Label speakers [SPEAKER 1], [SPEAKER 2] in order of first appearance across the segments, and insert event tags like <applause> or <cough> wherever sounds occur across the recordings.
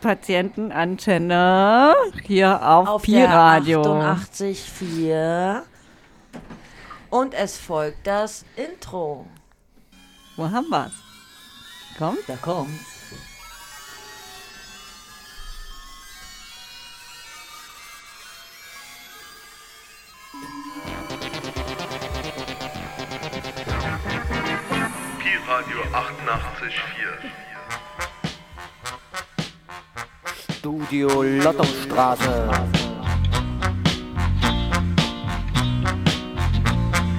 [SPEAKER 1] Patientenantenne hier auf,
[SPEAKER 2] auf
[SPEAKER 1] Pi-Radio.
[SPEAKER 2] 88,4. Und es folgt das Intro.
[SPEAKER 1] Wo haben wir's? Kommt?
[SPEAKER 3] Da kommt.
[SPEAKER 4] Pi-Radio 88,4.
[SPEAKER 3] Studio Lottostraße.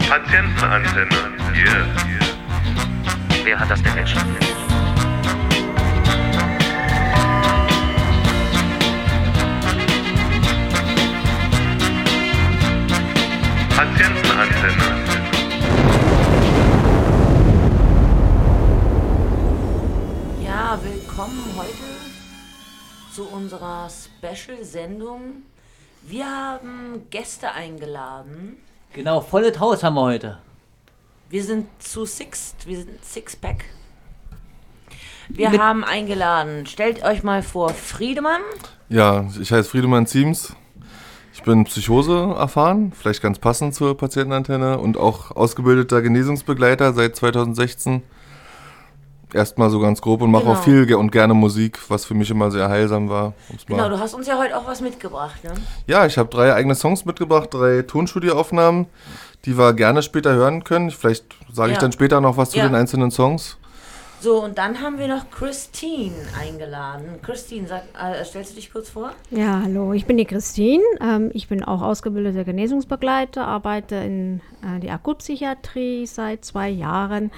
[SPEAKER 4] Patientenantenne. Yeah.
[SPEAKER 5] Wer hat das denn entschieden?
[SPEAKER 4] Patientenantenne.
[SPEAKER 2] Ja, willkommen heute zu unserer Special-Sendung. Wir haben Gäste eingeladen.
[SPEAKER 3] Genau, volles Haus haben wir heute.
[SPEAKER 2] Wir sind zu Sixt, wir sind Sixpack. Wir
[SPEAKER 1] Mit-
[SPEAKER 2] haben eingeladen, stellt euch mal vor, Friedemann.
[SPEAKER 6] Ja, ich heiße Friedemann Ziems. Ich bin Psychose erfahren, vielleicht ganz passend zur Patientenantenne und auch ausgebildeter Genesungsbegleiter seit 2016. Erstmal so ganz grob und mache
[SPEAKER 2] Genau.
[SPEAKER 6] auch viel und gerne Musik, was für mich immer sehr heilsam war.
[SPEAKER 2] Genau, du hast uns ja heute auch was mitgebracht, ne?
[SPEAKER 6] Ja, ich habe drei eigene Songs mitgebracht, drei Tonstudioaufnahmen, die wir gerne später hören können. Vielleicht sage ich
[SPEAKER 2] Ja.
[SPEAKER 6] dann später noch was zu
[SPEAKER 2] Ja.
[SPEAKER 6] den einzelnen Songs.
[SPEAKER 2] So, und dann haben wir noch Christine eingeladen. Christine, sag, äh, stellst du dich kurz vor?
[SPEAKER 7] Ja, hallo, ich bin die Christine. Ähm, ich bin auch ausgebildeter Genesungsbegleiter, arbeite in äh, der Akutpsychiatrie seit zwei Jahren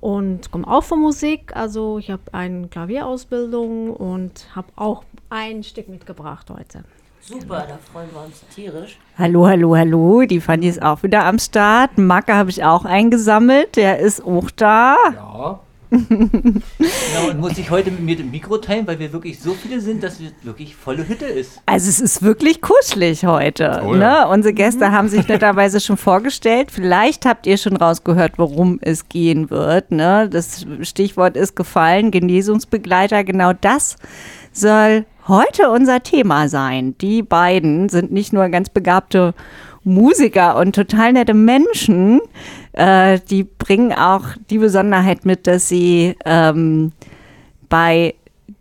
[SPEAKER 7] und komme auch von Musik. Also ich habe eine Klavierausbildung und habe auch ein Stück mitgebracht heute.
[SPEAKER 2] Super, da freuen wir uns tierisch.
[SPEAKER 1] Hallo, hallo, hallo. Die Fanny ist auch wieder am Start. Macke habe ich auch eingesammelt. Der ist auch da.
[SPEAKER 3] Ja. <laughs> genau, und muss ich heute mit mir dem Mikro teilen, weil wir wirklich so viele sind, dass es wirklich volle Hütte ist.
[SPEAKER 1] Also es ist wirklich kuschelig heute.
[SPEAKER 6] Oh ja.
[SPEAKER 1] ne? Unsere Gäste haben sich netterweise schon vorgestellt. Vielleicht habt ihr schon rausgehört, worum es gehen wird. Ne? Das Stichwort ist gefallen, Genesungsbegleiter. Genau das soll heute unser Thema sein. Die beiden sind nicht nur ganz begabte Musiker und total nette Menschen. Äh, die bringen auch die Besonderheit mit, dass sie ähm, bei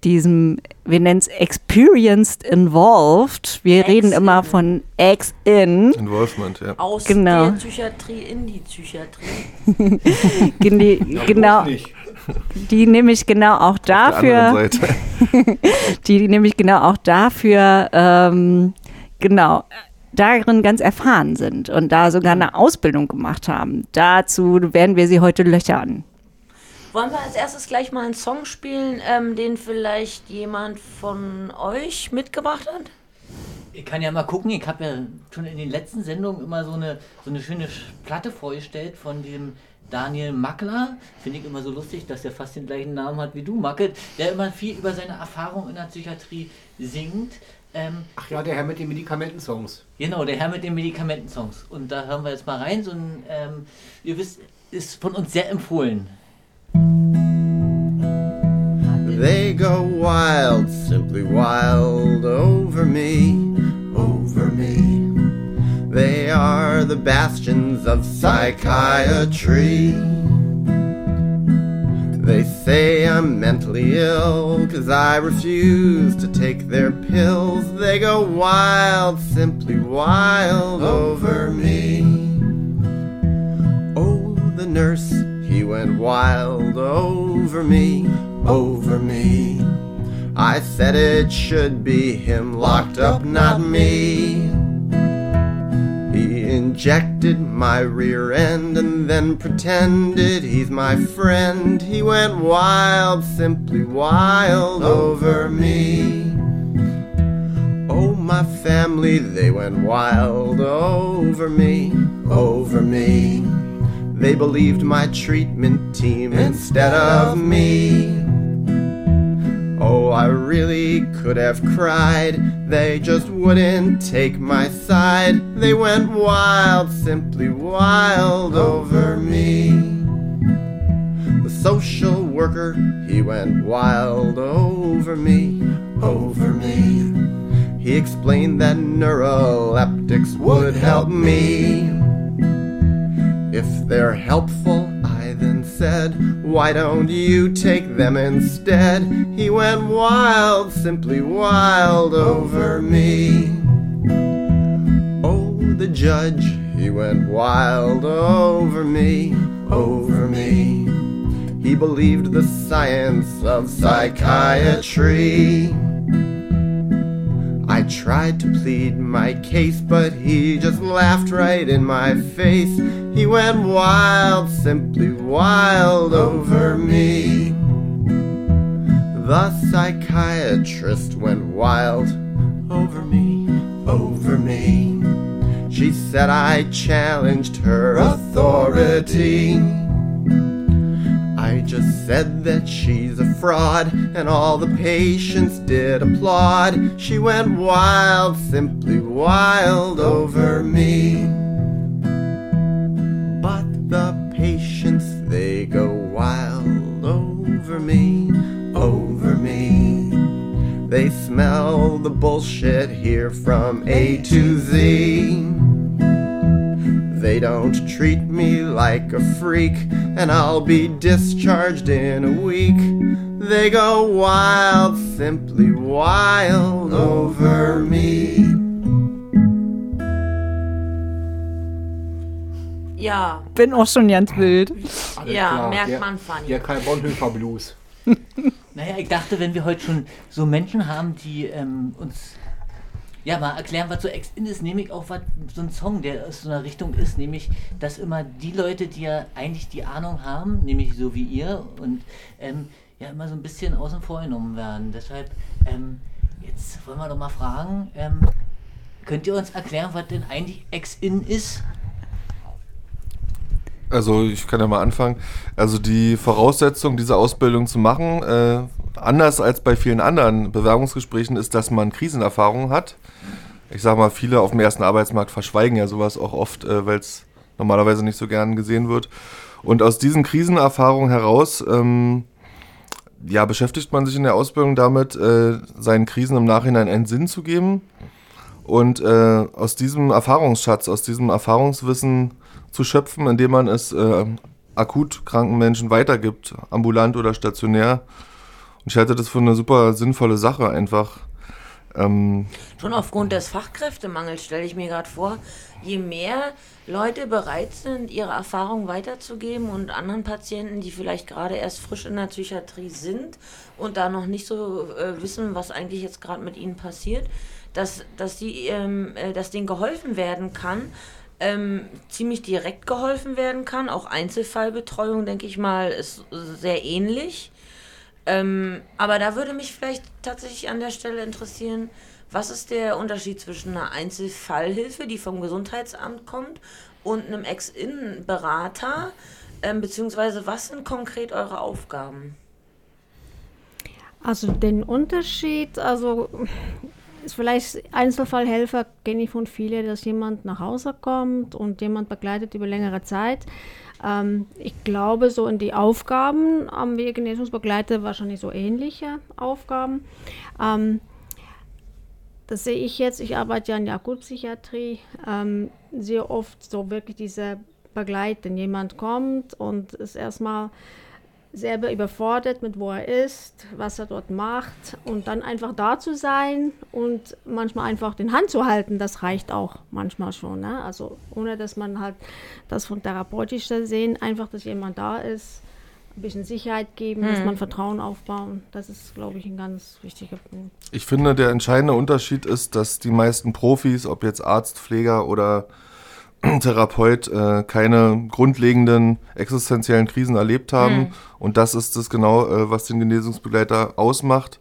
[SPEAKER 1] diesem, wir nennen es Experienced Involved. Wir
[SPEAKER 2] Ex
[SPEAKER 1] reden immer
[SPEAKER 2] in.
[SPEAKER 1] von Ex-In.
[SPEAKER 6] Involvement, ja.
[SPEAKER 2] Aus
[SPEAKER 1] Genau.
[SPEAKER 2] der Psychiatrie in die Psychiatrie. <laughs>
[SPEAKER 1] Gene genau, die nämlich genau auch dafür, <laughs> die nämlich genau auch dafür, ähm, genau, darin ganz erfahren sind und da sogar eine Ausbildung gemacht haben. Dazu werden wir sie heute löchern.
[SPEAKER 2] Wollen wir als erstes gleich mal einen Song spielen, ähm, den vielleicht jemand von euch mitgebracht hat?
[SPEAKER 3] Ich kann ja mal gucken, ich habe ja schon in den letzten Sendungen immer so eine, so eine schöne Sch- Platte vorgestellt von dem Daniel Mackler. Finde ich immer so lustig, dass er fast den gleichen Namen hat wie du, Macke, der immer viel über seine Erfahrung in der Psychiatrie singt. Ähm,
[SPEAKER 8] Ach ja, der Herr mit den Medikamentensongs.
[SPEAKER 3] Genau, der Herr mit den Medikamentensongs. Und da hören wir jetzt mal rein. So ein, ähm, ihr wisst, ist von uns sehr empfohlen.
[SPEAKER 9] They go wild, simply wild over me, over me. They are the bastions of psychiatry. Say I'm mentally ill, cause I refuse to take their pills. They go wild, simply wild over me. Oh, the nurse, he went wild over me, over me. I said it should be him locked up, not me. Injected my rear end and then pretended he's my friend. He went wild, simply wild over me. Oh, my family, they went wild over me, over me. They believed my treatment team instead of me. Oh, I really could have cried. They just wouldn't take my side. They went wild, simply wild over me. The social worker, he went wild over me, over me. He explained that neuroleptics would help me. If they're helpful, then said, why don't you take them instead? He went wild, simply wild over me. Oh, the judge, he went wild over me, over me. He believed the science of psychiatry. I tried to plead my case, but he just laughed right in my face. He went wild, simply wild over me. The psychiatrist went wild over me, over me. She said I challenged her authority. I just said that she's a fraud, and all the patients did applaud. She went wild, simply wild over me. But the patients, they go wild over me, over me. They smell the bullshit here from A to Z. They don't treat me like a freak, and I'll be discharged in a week. They go wild, simply wild over me.
[SPEAKER 2] Ja,
[SPEAKER 1] Bin auch schon ganz wild.
[SPEAKER 8] Alles
[SPEAKER 2] ja,
[SPEAKER 8] klar.
[SPEAKER 2] merkt
[SPEAKER 8] der,
[SPEAKER 2] man, Fanny.
[SPEAKER 8] Der Karl Bonhoeffer Blues. <laughs>
[SPEAKER 3] Naja, ich dachte, wenn wir heute schon so Menschen haben, die ähm, uns ja mal erklären, was so Ex-In ist, nehme ich auch was, so ein Song, der aus so einer Richtung ist, nämlich, dass immer die Leute, die ja eigentlich die Ahnung haben, nämlich so wie ihr, und ähm, ja immer so ein bisschen außen vor genommen werden. Deshalb, ähm, jetzt wollen wir doch mal fragen, ähm, könnt ihr uns erklären, was denn eigentlich Ex-In ist?
[SPEAKER 6] Also ich kann ja mal anfangen. Also die Voraussetzung, diese Ausbildung zu machen, äh, anders als bei vielen anderen Bewerbungsgesprächen, ist, dass man Krisenerfahrung hat. Ich sage mal, viele auf dem ersten Arbeitsmarkt verschweigen ja sowas auch oft, äh, weil es normalerweise nicht so gern gesehen wird. Und aus diesen Krisenerfahrungen heraus ähm, ja, beschäftigt man sich in der Ausbildung damit, äh, seinen Krisen im Nachhinein einen Sinn zu geben und äh, aus diesem Erfahrungsschatz, aus diesem Erfahrungswissen zu schöpfen, indem man es äh, akut kranken Menschen weitergibt, ambulant oder stationär. Ich halte das für eine super sinnvolle Sache einfach. Ähm,
[SPEAKER 2] Schon aufgrund des Fachkräftemangels stelle ich mir gerade vor, je mehr Leute bereit sind, ihre Erfahrung weiterzugeben und anderen Patienten, die vielleicht gerade erst frisch in der Psychiatrie sind und da noch nicht so äh, wissen, was eigentlich jetzt gerade mit ihnen passiert, dass, dass, die, ähm, äh, dass denen geholfen werden kann, ähm, ziemlich direkt geholfen werden kann. Auch Einzelfallbetreuung, denke ich mal, ist sehr ähnlich. Ähm, aber da würde mich vielleicht tatsächlich an der Stelle interessieren, was ist der Unterschied zwischen einer Einzelfallhilfe, die vom Gesundheitsamt kommt, und einem Ex-In-Berater? Ähm, beziehungsweise was sind konkret eure Aufgaben?
[SPEAKER 7] Also den Unterschied, also ist vielleicht Einzelfallhelfer kenne ich von vielen, dass jemand nach Hause kommt und jemand begleitet über längere Zeit. Ähm, ich glaube, so in die Aufgaben haben wir Genesungsbegleiter wahrscheinlich so ähnliche Aufgaben. Ähm, das sehe ich jetzt, ich arbeite ja in der Akutpsychiatrie, ähm, sehr oft so wirklich diese Begleiten. Jemand kommt und ist erstmal selber überfordert mit wo er ist, was er dort macht und dann einfach da zu sein und manchmal einfach den Hand zu halten, das reicht auch manchmal schon. Ne? Also ohne dass man halt das von therapeutisch sehen, einfach, dass jemand da ist, ein bisschen Sicherheit geben, dass
[SPEAKER 2] Mhm.
[SPEAKER 7] man Vertrauen aufbauen. Das ist, glaube ich, ein ganz wichtiger Punkt.
[SPEAKER 6] ich finde, der entscheidende Unterschied ist, dass die meisten Profis, ob jetzt Arzt, Pfleger oder <clears throat> Therapeut, äh, keine grundlegenden existenziellen Krisen erlebt haben.
[SPEAKER 2] Mhm.
[SPEAKER 6] Und das ist es genau, äh, was den Genesungsbegleiter ausmacht.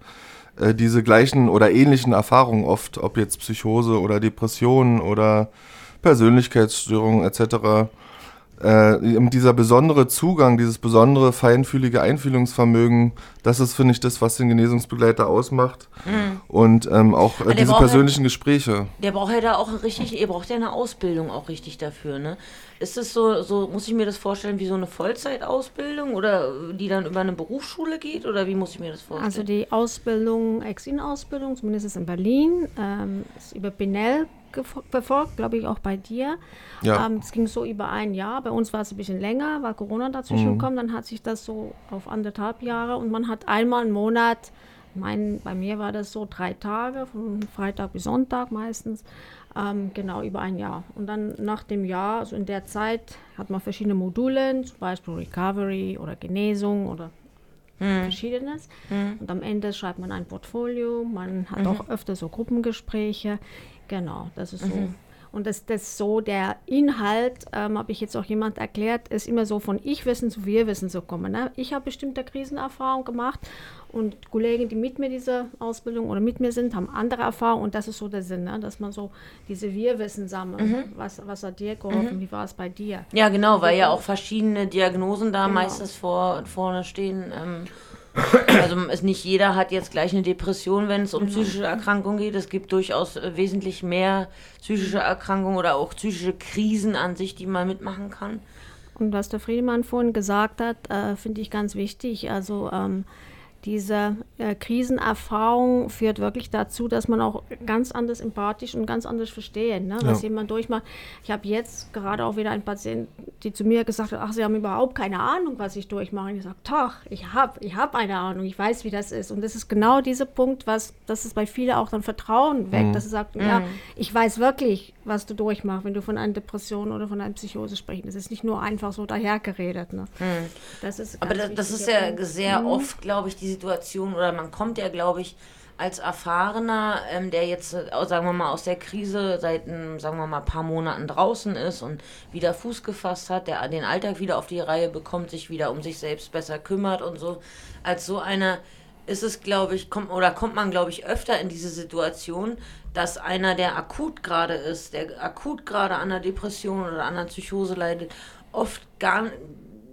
[SPEAKER 6] Äh, diese gleichen oder ähnlichen Erfahrungen oft, ob jetzt Psychose oder Depressionen oder Persönlichkeitsstörungen etc., äh, dieser besondere Zugang, dieses besondere feinfühlige Einfühlungsvermögen, das ist, finde ich, das, was den Genesungsbegleiter ausmacht.
[SPEAKER 2] Mhm.
[SPEAKER 6] Und ähm, auch äh, diese
[SPEAKER 2] halt-
[SPEAKER 6] persönlichen Gespräche.
[SPEAKER 2] Der braucht ja da auch richtig, ihr braucht ja eine Ausbildung auch richtig dafür, ne? Ist es so, so, muss ich mir das vorstellen wie so eine Vollzeitausbildung oder die dann über eine Berufsschule geht oder wie muss ich mir das vorstellen?
[SPEAKER 7] Also die Ausbildung, Exin-Ausbildung, zumindest ist in Berlin, ähm, ist über Benell befolgt, glaube ich auch bei dir.
[SPEAKER 6] Ja.
[SPEAKER 7] Ähm, es ging so über ein Jahr. Bei uns war es ein bisschen länger, weil Corona dazwischen
[SPEAKER 6] Mhm.
[SPEAKER 7] kam. Dann hat sich das so auf anderthalb Jahre und man hat einmal im Monat, mein, bei mir war das so drei Tage, von Freitag bis Sonntag meistens, ähm, genau über ein Jahr. Und dann nach dem Jahr, also in der Zeit, hat man verschiedene Module, zum Beispiel Recovery oder Genesung oder verschiedenes. Und am Ende schreibt man ein Portfolio, man hat auch öfter so Gruppengespräche. Genau, das ist so. Und das, das so, der Inhalt, ähm, habe ich jetzt auch jemand erklärt, ist immer so von Ich-Wissen zu Wir-Wissen zu kommen. Ne? Ich habe bestimmte Krisenerfahrungen gemacht und Kollegen, die mit mir diese Ausbildung oder mit mir sind, haben andere Erfahrungen und das ist so der Sinn, ne? dass man so diese Wir-Wissen sammelt. Was, was hat dir geholfen? Wie war es bei dir?
[SPEAKER 2] Ja, genau, weil ja auch verschiedene Diagnosen da meistens vor, vorne stehen. Ähm, also es nicht jeder hat jetzt gleich eine Depression, wenn es um psychische Erkrankungen geht. Es gibt durchaus äh, wesentlich mehr psychische Erkrankungen oder auch psychische Krisen an sich, die man mitmachen kann.
[SPEAKER 7] Und was der Friedemann vorhin gesagt hat, äh, finde ich ganz wichtig. Also ähm, diese äh, Krisenerfahrung führt wirklich dazu, dass man auch ganz anders empathisch und ganz anders verstehen, ne, was
[SPEAKER 6] Ja.
[SPEAKER 7] jemand durchmacht. Ich habe jetzt gerade auch wieder einen Patienten, die zu mir gesagt hat, ach, sie haben überhaupt keine Ahnung, was ich durchmache. Und ich sage, doch, ich habe ich hab eine Ahnung, ich weiß, wie das ist. Und das ist genau dieser Punkt, was, dass es bei vielen auch dann Vertrauen weckt, dass sie sagt, ja, ich weiß wirklich, was du durchmachst, wenn du von einer Depression oder von einer Psychose sprichst. Das ist nicht nur einfach so dahergeredet. Ne? Das ist
[SPEAKER 2] Aber das, das ist ja
[SPEAKER 7] Punkt.
[SPEAKER 2] sehr oft, glaube ich, die Situation, oder man kommt ja, glaube ich, als Erfahrener, ähm, der jetzt, äh, sagen wir mal, aus der Krise seit, ähm, sagen wir mal, ein paar Monaten draußen ist und wieder Fuß gefasst hat, der den Alltag wieder auf die Reihe bekommt, sich wieder um sich selbst besser kümmert und so. Als so einer ist es, glaube ich, kommt, oder kommt man, glaube ich, öfter in diese Situation, dass einer, der akut gerade ist, der akut gerade an einer Depression oder an einer Psychose leidet, oft gar,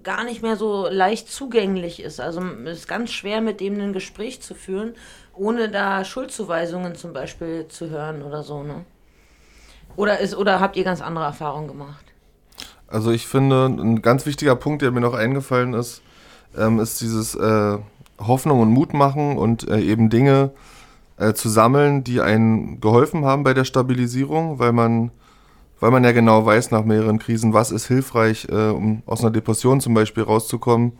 [SPEAKER 2] gar nicht mehr so leicht zugänglich ist. Also es ist ganz schwer, mit dem ein Gespräch zu führen, ohne da Schuldzuweisungen zum Beispiel zu hören oder so, ne? Oder, ist, oder habt ihr ganz andere Erfahrungen gemacht?
[SPEAKER 6] Also ich finde, ein ganz wichtiger Punkt, der mir noch eingefallen ist, ähm, ist dieses äh, Hoffnung und Mut machen und äh, eben Dinge äh, zu sammeln, die einen geholfen haben bei der Stabilisierung, weil man, weil man ja genau weiß nach mehreren Krisen, was ist hilfreich, äh, um aus einer Depression zum Beispiel rauszukommen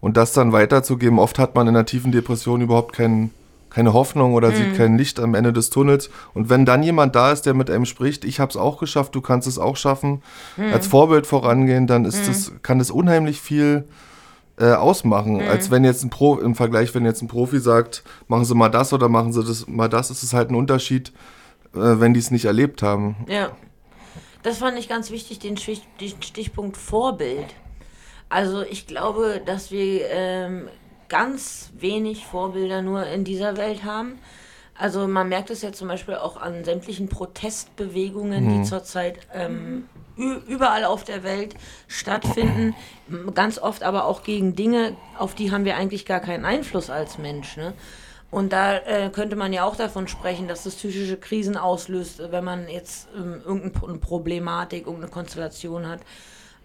[SPEAKER 6] und das dann weiterzugeben. Oft hat man in einer tiefen Depression überhaupt keinen keine Hoffnung oder sieht kein Licht am Ende des Tunnels. Und wenn dann jemand da ist, der mit einem spricht, ich habe es auch geschafft, du kannst es auch schaffen, als Vorbild vorangehen, dann ist das, kann das unheimlich viel äh, ausmachen. Als wenn jetzt ein Pro, im Vergleich, wenn jetzt ein Profi sagt, machen Sie mal das oder machen Sie das mal das, ist es halt ein Unterschied, äh, wenn die es nicht erlebt haben.
[SPEAKER 2] Ja. Das fand ich ganz wichtig, den, Stich, den Stichpunkt Vorbild. Also ich glaube, dass wir ähm, ganz wenig Vorbilder nur in dieser Welt haben. Also man merkt es ja zum Beispiel auch an sämtlichen Protestbewegungen, die zurzeit ähm, überall auf der Welt stattfinden. Ganz oft aber auch gegen Dinge, auf die haben wir eigentlich gar keinen Einfluss als Mensch. Ne? Und da äh, könnte man ja auch davon sprechen, dass das psychische Krisen auslöst, wenn man jetzt ähm, irgendeine Problematik, irgendeine Konstellation hat.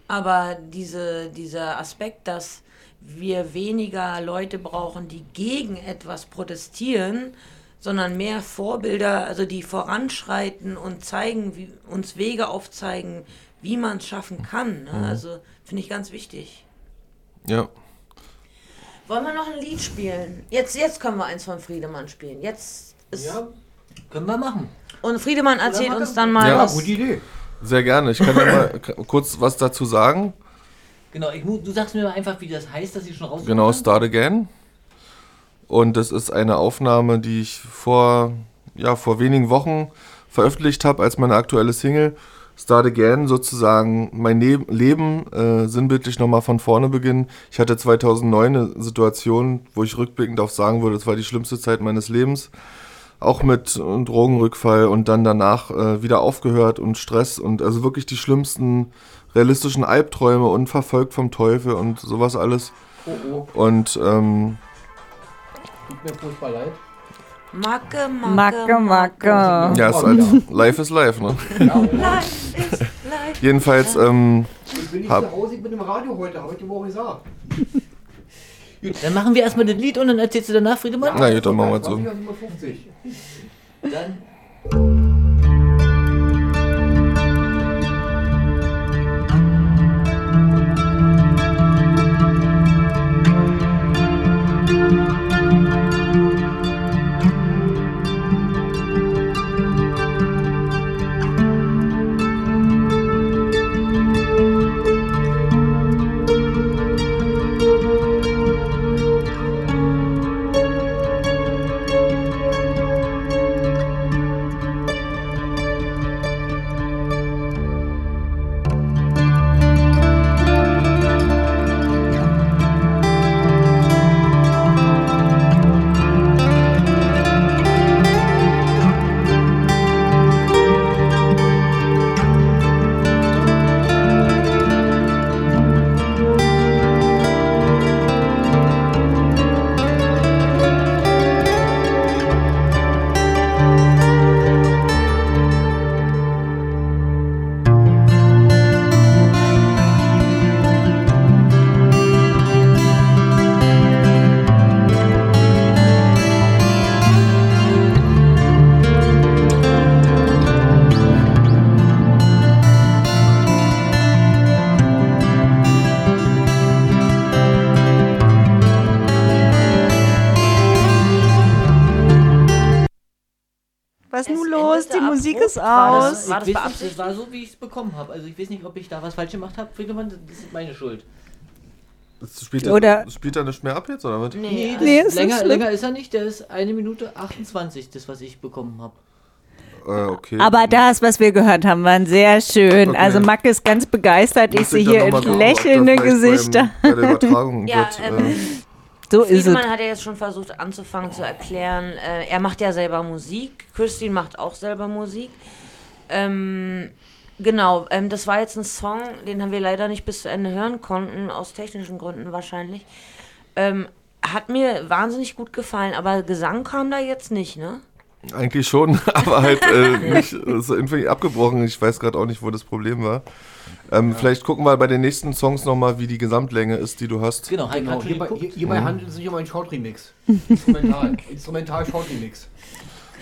[SPEAKER 2] Aber diese, dieser Aspekt, dass wir weniger Leute brauchen, die gegen etwas protestieren, sondern mehr Vorbilder, also die voranschreiten und zeigen, wie, uns Wege aufzeigen, wie man es schaffen kann. Ne? Also finde ich ganz wichtig.
[SPEAKER 6] Ja.
[SPEAKER 2] Wollen wir noch ein Lied spielen? Jetzt, jetzt können wir eins von Friedemann spielen. Jetzt ist.
[SPEAKER 3] Ja, können wir machen.
[SPEAKER 2] Und Friedemann erzählt uns dann mal
[SPEAKER 6] Ja,
[SPEAKER 2] was.
[SPEAKER 8] Gute Idee.
[SPEAKER 6] Sehr gerne. Ich kann ja mal kurz was dazu sagen.
[SPEAKER 3] Genau, ich, du sagst mir einfach, wie das heißt, dass ich schon raus.
[SPEAKER 6] Genau, Start Again. Und das ist eine Aufnahme, die ich vor, ja, vor wenigen Wochen veröffentlicht habe als meine aktuelle Single. Start Again, sozusagen mein ne Leben äh, sinnbildlich nochmal von vorne beginnen. Ich hatte 2009 eine Situation, wo ich rückblickend auf sagen würde, das war die schlimmste Zeit meines Lebens. Auch mit äh, Drogenrückfall und dann danach äh, wieder aufgehört und Stress und also wirklich die schlimmsten realistischen Albträume und verfolgt vom Teufel und sowas alles.
[SPEAKER 8] Oh, oh.
[SPEAKER 6] Und ähm,
[SPEAKER 8] Tut mir furchtbar leid.
[SPEAKER 2] Macke, Macke,
[SPEAKER 1] Macke, Macke.
[SPEAKER 6] ja, ist halt, life is life, ne?
[SPEAKER 2] Life is life.
[SPEAKER 6] Jedenfalls, ähm,
[SPEAKER 8] Ich bin nicht
[SPEAKER 6] Hab-
[SPEAKER 8] zu Hause, ich bin im Radio heute, habe ich dir auch gesagt. <laughs>
[SPEAKER 3] Dann machen wir erstmal das Lied und dann erzählst du danach, Friedemann.
[SPEAKER 6] na gut, dann machen wir es so.
[SPEAKER 8] 20.57
[SPEAKER 3] Dann
[SPEAKER 1] Ist
[SPEAKER 2] War
[SPEAKER 1] aus.
[SPEAKER 2] das- war
[SPEAKER 3] nicht,
[SPEAKER 2] beabsichtigt?
[SPEAKER 3] das war so, wie ich es bekommen habe. Also ich weiß nicht, ob ich da was falsch gemacht habe, Friedemann. Das ist meine Schuld.
[SPEAKER 6] das spielt,
[SPEAKER 1] Oder-
[SPEAKER 6] er, spielt er nicht mehr ab jetzt, oder was?
[SPEAKER 3] Nee,
[SPEAKER 2] Nee,
[SPEAKER 3] das
[SPEAKER 1] Nee,
[SPEAKER 3] ist länger, länger ist er nicht. Der ist eine Minute 28, das, was ich bekommen habe.
[SPEAKER 6] Äh, okay.
[SPEAKER 1] Aber das, was wir gehört haben, war sehr schön.
[SPEAKER 6] Okay.
[SPEAKER 1] Also Macke ist ganz begeistert. Ich sehe hier lächelnde Gesichter.
[SPEAKER 6] Beim, bei der Übertragung <laughs>
[SPEAKER 2] Ja,
[SPEAKER 6] wird,
[SPEAKER 2] ähm,
[SPEAKER 1] So ist es.
[SPEAKER 2] Friedemann hat ja jetzt schon versucht anzufangen zu erklären. Äh, er macht ja selber Musik. Christine macht auch selber Musik. Ähm, genau, ähm, das war jetzt ein Song, den haben wir leider nicht bis zu Ende hören konnten, aus technischen Gründen wahrscheinlich. Ähm, hat mir wahnsinnig gut gefallen, aber Gesang kam da jetzt nicht, ne?
[SPEAKER 6] Eigentlich schon, <laughs> aber halt äh, nicht, ist irgendwie abgebrochen. Ich weiß gerade auch nicht, wo das Problem war. Ähm, Vielleicht gucken wir bei den nächsten Songs nochmal, wie die Gesamtlänge ist, die du hast.
[SPEAKER 3] Genau,
[SPEAKER 8] Genau, hierbei, hierbei handelt es sich um einen Short-Remix. Instrumental. <laughs> Instrumental-Short-Remix.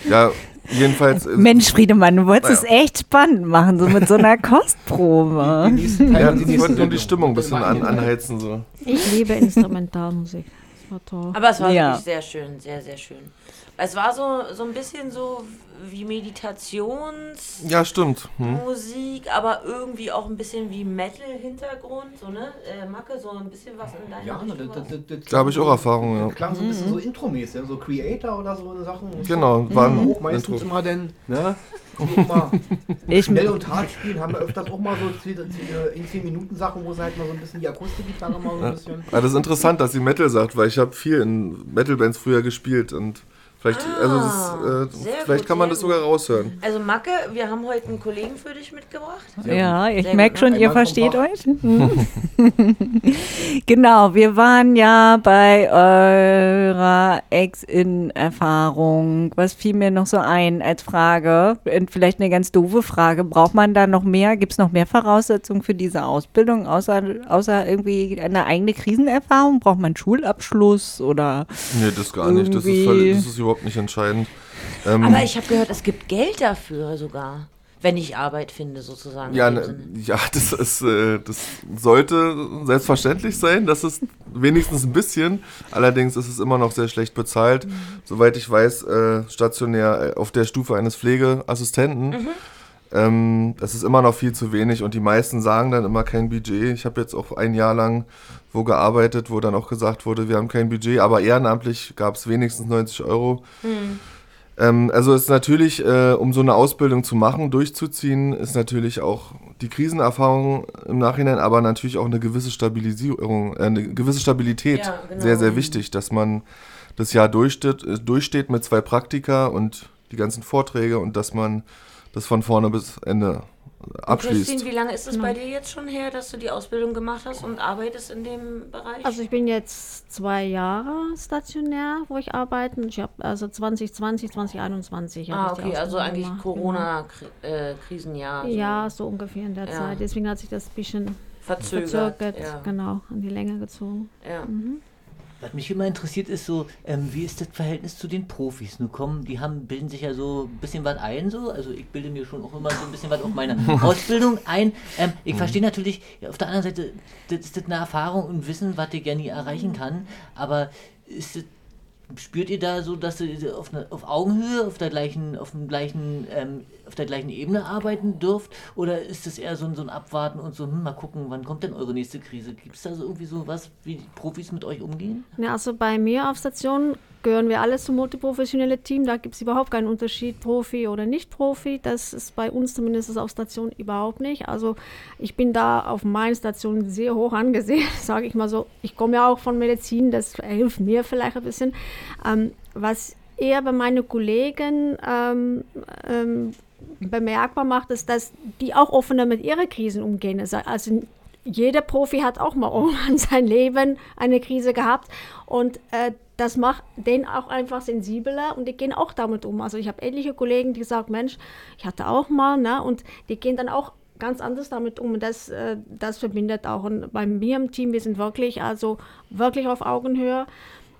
[SPEAKER 6] Ja, jedenfalls. äh,
[SPEAKER 1] Mensch, Friedemann, du wolltest
[SPEAKER 6] Naja.
[SPEAKER 1] es echt spannend machen, so mit so einer Kostprobe.
[SPEAKER 8] Die Teile
[SPEAKER 6] Ja,
[SPEAKER 8] die
[SPEAKER 6] ich wollte nur die. Stimmung ein bisschen an, anheizen. So.
[SPEAKER 7] Ich liebe Instrumentalmusik. Das war toll.
[SPEAKER 2] Aber es war
[SPEAKER 1] Ja.
[SPEAKER 2] wirklich sehr schön, sehr, sehr schön. Es war so, so ein bisschen so wie Meditationsmusik,
[SPEAKER 6] Ja, stimmt. Hm.
[SPEAKER 2] aber irgendwie auch ein bisschen wie Metal-Hintergrund, so, ne? Äh, Macke, so ein bisschen was in deiner
[SPEAKER 8] Ja, ne,
[SPEAKER 2] Richtung
[SPEAKER 8] das, das, das
[SPEAKER 6] Da habe ich auch Erfahrung, ja.
[SPEAKER 8] Klang so ein bisschen so Intromäßig, so Creator oder so eine Sachen.
[SPEAKER 6] Genau, war ein
[SPEAKER 8] Auch meistens
[SPEAKER 6] Intro.
[SPEAKER 8] immer denn, ne? Mal <laughs>
[SPEAKER 1] Ich,
[SPEAKER 8] schnell und hart spielen, haben wir öfters auch mal so zehn- in 10 Minuten Sachen, wo sie halt mal so ein bisschen die Akustikgitarre mal so ein bisschen.
[SPEAKER 6] Ja, das ist interessant, dass sie Metal sagt, weil ich habe viel in Metal-Bands früher gespielt und vielleicht, also das,
[SPEAKER 2] Ah,
[SPEAKER 6] äh,
[SPEAKER 2] sehr
[SPEAKER 6] vielleicht
[SPEAKER 2] gut,
[SPEAKER 6] kann man das sogar raushören.
[SPEAKER 2] Also Macke, wir haben heute einen Kollegen für dich mitgebracht.
[SPEAKER 1] ja, ich merke schon,
[SPEAKER 8] ne?
[SPEAKER 1] ihr versteht euch. Mhm. <laughs> genau, wir waren ja bei eurer Ex-In-Erfahrung. Was fiel mir noch so ein als Frage? Und Vielleicht eine ganz doofe Frage. Braucht man da noch mehr? Gibt es noch mehr Voraussetzungen für diese Ausbildung, außer, außer irgendwie eine eigene Krisenerfahrung? Braucht man einen Schulabschluss oder?
[SPEAKER 6] Nee, das gar nicht. Das ist, völlig, das ist überhaupt nicht entscheidend. Ähm,
[SPEAKER 2] Aber ich habe gehört, es gibt Geld dafür sogar, wenn ich Arbeit finde, sozusagen.
[SPEAKER 6] ja, ne, ja das, ist, äh, das sollte selbstverständlich sein. Das ist wenigstens ein bisschen. Allerdings ist es immer noch sehr schlecht bezahlt. Soweit ich weiß, äh, stationär äh, auf der Stufe eines Pflegeassistenten. Ähm, das ist immer noch viel zu wenig und die meisten sagen dann immer kein Budget. Ich habe jetzt auch ein Jahr lang wo gearbeitet, wo dann auch gesagt wurde, wir haben kein Budget, aber ehrenamtlich gab es wenigstens 90 Euro. Ähm, also ist natürlich, äh, um so eine Ausbildung zu machen, durchzuziehen, ist natürlich auch die Krisenerfahrung im Nachhinein, aber natürlich auch eine gewisse Stabilisierung, äh, eine gewisse Stabilität
[SPEAKER 2] Ja, genau.
[SPEAKER 6] sehr, sehr wichtig, dass man das Jahr durchsteht, äh, durchsteht mit zwei Praktika und die ganzen Vorträge und dass man das von vorne bis Ende abschließt.
[SPEAKER 2] Christine, wie lange ist es
[SPEAKER 7] Genau.
[SPEAKER 2] bei dir jetzt schon her, dass du die Ausbildung gemacht hast und arbeitest in dem Bereich?
[SPEAKER 7] Also ich bin jetzt zwei Jahre stationär, wo ich arbeite. Ich habe also 2020, 2021. hab
[SPEAKER 2] ah, okay, also eigentlich Corona-Krisenjahr.
[SPEAKER 7] Genau. Ja, so ungefähr in der
[SPEAKER 2] Ja.
[SPEAKER 7] Zeit. Deswegen hat sich das ein bisschen
[SPEAKER 2] Verzögert,
[SPEAKER 7] verzögert,
[SPEAKER 2] ja.
[SPEAKER 7] genau, an die Länge gezogen.
[SPEAKER 2] Ja.
[SPEAKER 3] Was mich immer interessiert ist so, ähm, wie ist das Verhältnis zu den Profis? Nun kommen, die haben, bilden sich ja so ein bisschen was ein, so. Also ich bilde mir schon auch immer so ein bisschen was auf meine <laughs> Ausbildung ein. Ähm, ich verstehe natürlich, ja, auf der anderen Seite, das ist das eine Erfahrung und Wissen, was ich gerne nie erreichen kann. Aber ist das, spürt ihr da so, dass ihr auf, einer- auf Augenhöhe, auf der gleichen, auf dem gleichen, ähm, auf der gleichen Ebene arbeiten dürft? Oder ist es eher so ein, so ein Abwarten und so, hm, mal gucken, wann kommt denn eure nächste Krise? Gibt es da so irgendwie so was, wie die Profis mit euch umgehen?
[SPEAKER 7] Ja, also bei mir auf Station gehören wir alle zum multiprofessionellen Team. Da gibt es überhaupt keinen Unterschied, Profi oder nicht Profi. Das ist bei uns zumindest auf Station überhaupt nicht. Also ich bin da auf meinen Stationen sehr hoch angesehen, <laughs> sage ich mal so. Ich komme ja auch von Medizin, das hilft mir vielleicht ein bisschen. Ähm, was eher bei meinen Kollegen ähm, ähm, bemerkbar macht, ist, dass die auch offener mit ihren Krisen umgehen. Also, also jeder Profi hat auch mal <laughs> irgendwann sein Leben eine Krise gehabt und äh, das macht den auch einfach sensibler und die gehen auch damit um. Also ich habe ähnliche Kollegen, die gesagt, Mensch, ich hatte auch mal, ne? Und die gehen dann auch ganz anders damit um und das, äh, das verbindet auch. Und bei mir im Team, wir sind wirklich, also wirklich auf Augenhöhe.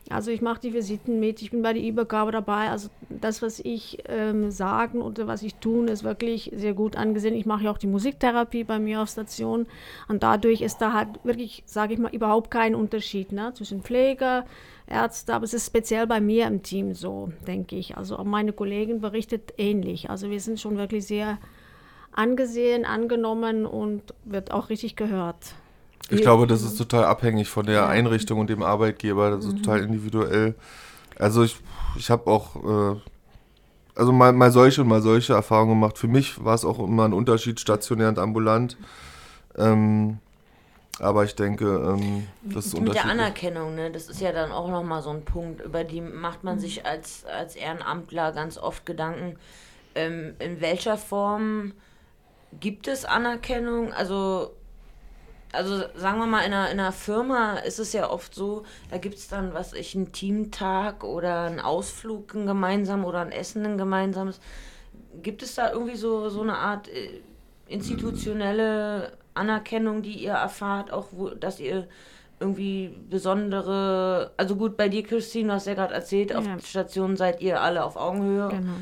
[SPEAKER 7] Also ich mache die Visiten mit, ich bin bei der Übergabe dabei. Also das, was ich ähm, sagen oder was ich tun, ist wirklich sehr gut angesehen. Ich mache ja auch die Musiktherapie bei mir auf Station und dadurch ist da halt wirklich, sage ich mal, überhaupt kein Unterschied ne? zwischen Pflege, Ärzte, aber es ist speziell bei mir im Team so, denke ich. Also auch meine Kollegen berichtet ähnlich. Also wir sind schon wirklich sehr angesehen, angenommen und wird auch richtig gehört.
[SPEAKER 6] Ich glaube, das ist total abhängig von der Einrichtung und dem Arbeitgeber. Das ist
[SPEAKER 7] Mhm.
[SPEAKER 6] total individuell. Also ich, ich habe auch äh, also mal, mal solche und mal solche Erfahrungen gemacht. Für mich war es auch immer ein Unterschied, stationär und ambulant. Ähm, aber ich denke, ähm, das ist
[SPEAKER 2] Mit der
[SPEAKER 6] unterschiedlich.
[SPEAKER 2] Anerkennung, ne? das ist ja dann auch nochmal so ein Punkt, über die macht man sich als, als Ehrenamtler ganz oft Gedanken. Ähm, in welcher Form gibt es Anerkennung? Also, also sagen wir mal, in einer, in einer Firma ist es ja oft so, da gibt es dann, was ich, einen Teamtag oder einen Ausflug einen gemeinsam oder ein Essen ein gemeinsames. Gibt es da irgendwie so, so eine Art äh, institutionelle Anerkennung, die ihr erfahrt, auch wo, dass ihr irgendwie besondere, also gut, bei dir, Christine, du hast ja gerade erzählt, auf
[SPEAKER 7] Ja.
[SPEAKER 2] Stationen seid ihr alle auf Augenhöhe,
[SPEAKER 7] Genau.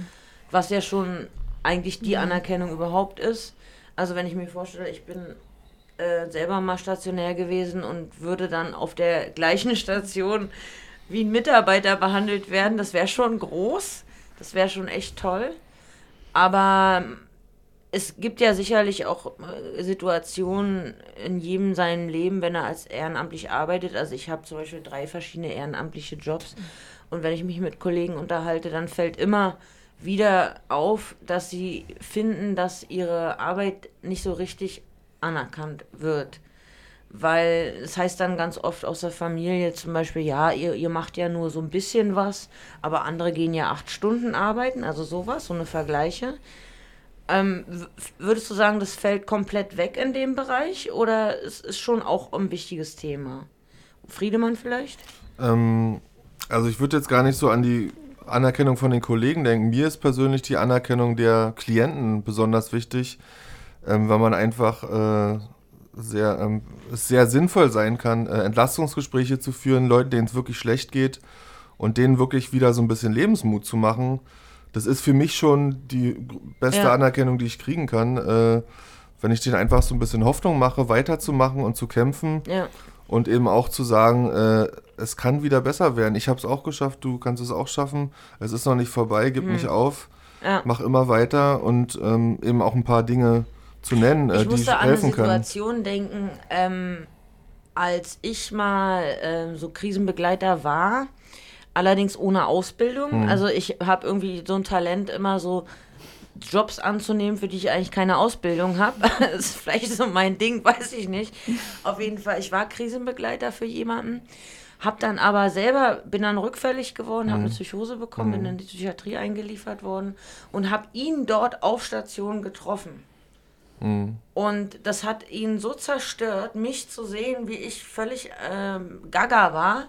[SPEAKER 2] was ja schon eigentlich die
[SPEAKER 7] Ja.
[SPEAKER 2] Anerkennung überhaupt ist. Also wenn ich mir vorstelle, ich bin äh, selber mal stationär gewesen und würde dann auf der gleichen Station wie ein Mitarbeiter behandelt werden, das wäre schon groß, das wäre schon echt toll. Aber es gibt ja sicherlich auch äh, Situationen in jedem seinem Leben, wenn er als ehrenamtlich arbeitet. Also ich habe zum Beispiel drei verschiedene ehrenamtliche Jobs. Und wenn ich mich mit Kollegen unterhalte, dann fällt immer wieder auf, dass sie finden, dass ihre Arbeit nicht so richtig anerkannt wird. Weil es heißt dann ganz oft aus der Familie zum Beispiel, ja, ihr, ihr macht ja nur so ein bisschen was, aber andere gehen ja acht Stunden arbeiten, also sowas, so eine Vergleiche. Ähm, würdest du sagen, das fällt komplett weg in dem Bereich oder es ist schon auch ein wichtiges Thema? Friedemann vielleicht?
[SPEAKER 6] Ähm, also ich würde jetzt gar nicht so an die Anerkennung von den Kollegen denken. Mir ist persönlich die Anerkennung der Klienten besonders wichtig, ähm, weil man einfach äh, sehr, ähm, sehr sinnvoll sein kann, äh, Entlastungsgespräche zu führen, Leuten, denen es wirklich schlecht geht und denen wirklich wieder so ein bisschen Lebensmut zu machen. Das ist für mich schon die beste
[SPEAKER 2] Ja.
[SPEAKER 6] Anerkennung, die ich kriegen kann, äh, wenn ich denen einfach so ein bisschen Hoffnung mache, weiterzumachen und zu kämpfen.
[SPEAKER 2] Ja.
[SPEAKER 6] Und eben auch zu sagen, äh, es kann wieder besser werden. Ich habe es auch geschafft, du kannst es auch schaffen. Es ist noch nicht vorbei, gib
[SPEAKER 2] Mhm.
[SPEAKER 6] nicht auf.
[SPEAKER 2] Ja.
[SPEAKER 6] Mach immer weiter und ähm, eben auch ein paar Dinge zu nennen, äh,
[SPEAKER 2] ich
[SPEAKER 6] die
[SPEAKER 2] musste an eine
[SPEAKER 6] helfen können.
[SPEAKER 2] Situation denken, ähm, als ich mal ähm, so Krisenbegleiter war, allerdings ohne Ausbildung.
[SPEAKER 6] Hm.
[SPEAKER 2] Also ich habe irgendwie so ein Talent, immer so Jobs anzunehmen, für die ich eigentlich keine Ausbildung habe. <laughs> das ist vielleicht so mein Ding, <laughs> weiß ich nicht. Auf jeden Fall, ich war Krisenbegleiter für jemanden. Hab dann aber selber, bin dann rückfällig geworden, habe
[SPEAKER 6] Mhm.
[SPEAKER 2] eine Psychose bekommen, bin
[SPEAKER 6] Mhm.
[SPEAKER 2] in die Psychiatrie eingeliefert worden und habe ihn dort auf Station getroffen.
[SPEAKER 6] Mhm.
[SPEAKER 2] Und das hat ihn so zerstört, mich zu sehen, wie ich völlig ähm, gaga war.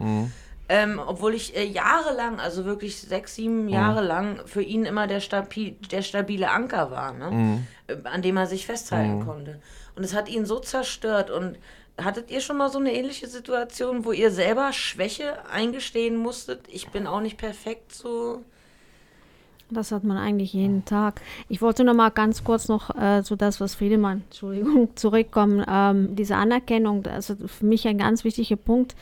[SPEAKER 2] Ähm, obwohl ich äh, jahrelang, also wirklich sechs, sieben Jahre lang, für ihn immer der, stabi der stabile Anker war, ne? Äh, an dem er sich festhalten konnte. Und es hat ihn so zerstört. Und hattet ihr schon mal so eine ähnliche Situation, wo ihr selber Schwäche eingestehen musstet? Ich bin auch nicht perfekt so.
[SPEAKER 7] Das hat man eigentlich jeden Tag. Ich wollte noch mal ganz kurz noch äh, zu das, was Friedemann, Entschuldigung, <laughs> zurückkommen. Ähm, diese Anerkennung, das ist für mich ein ganz wichtiger Punkt.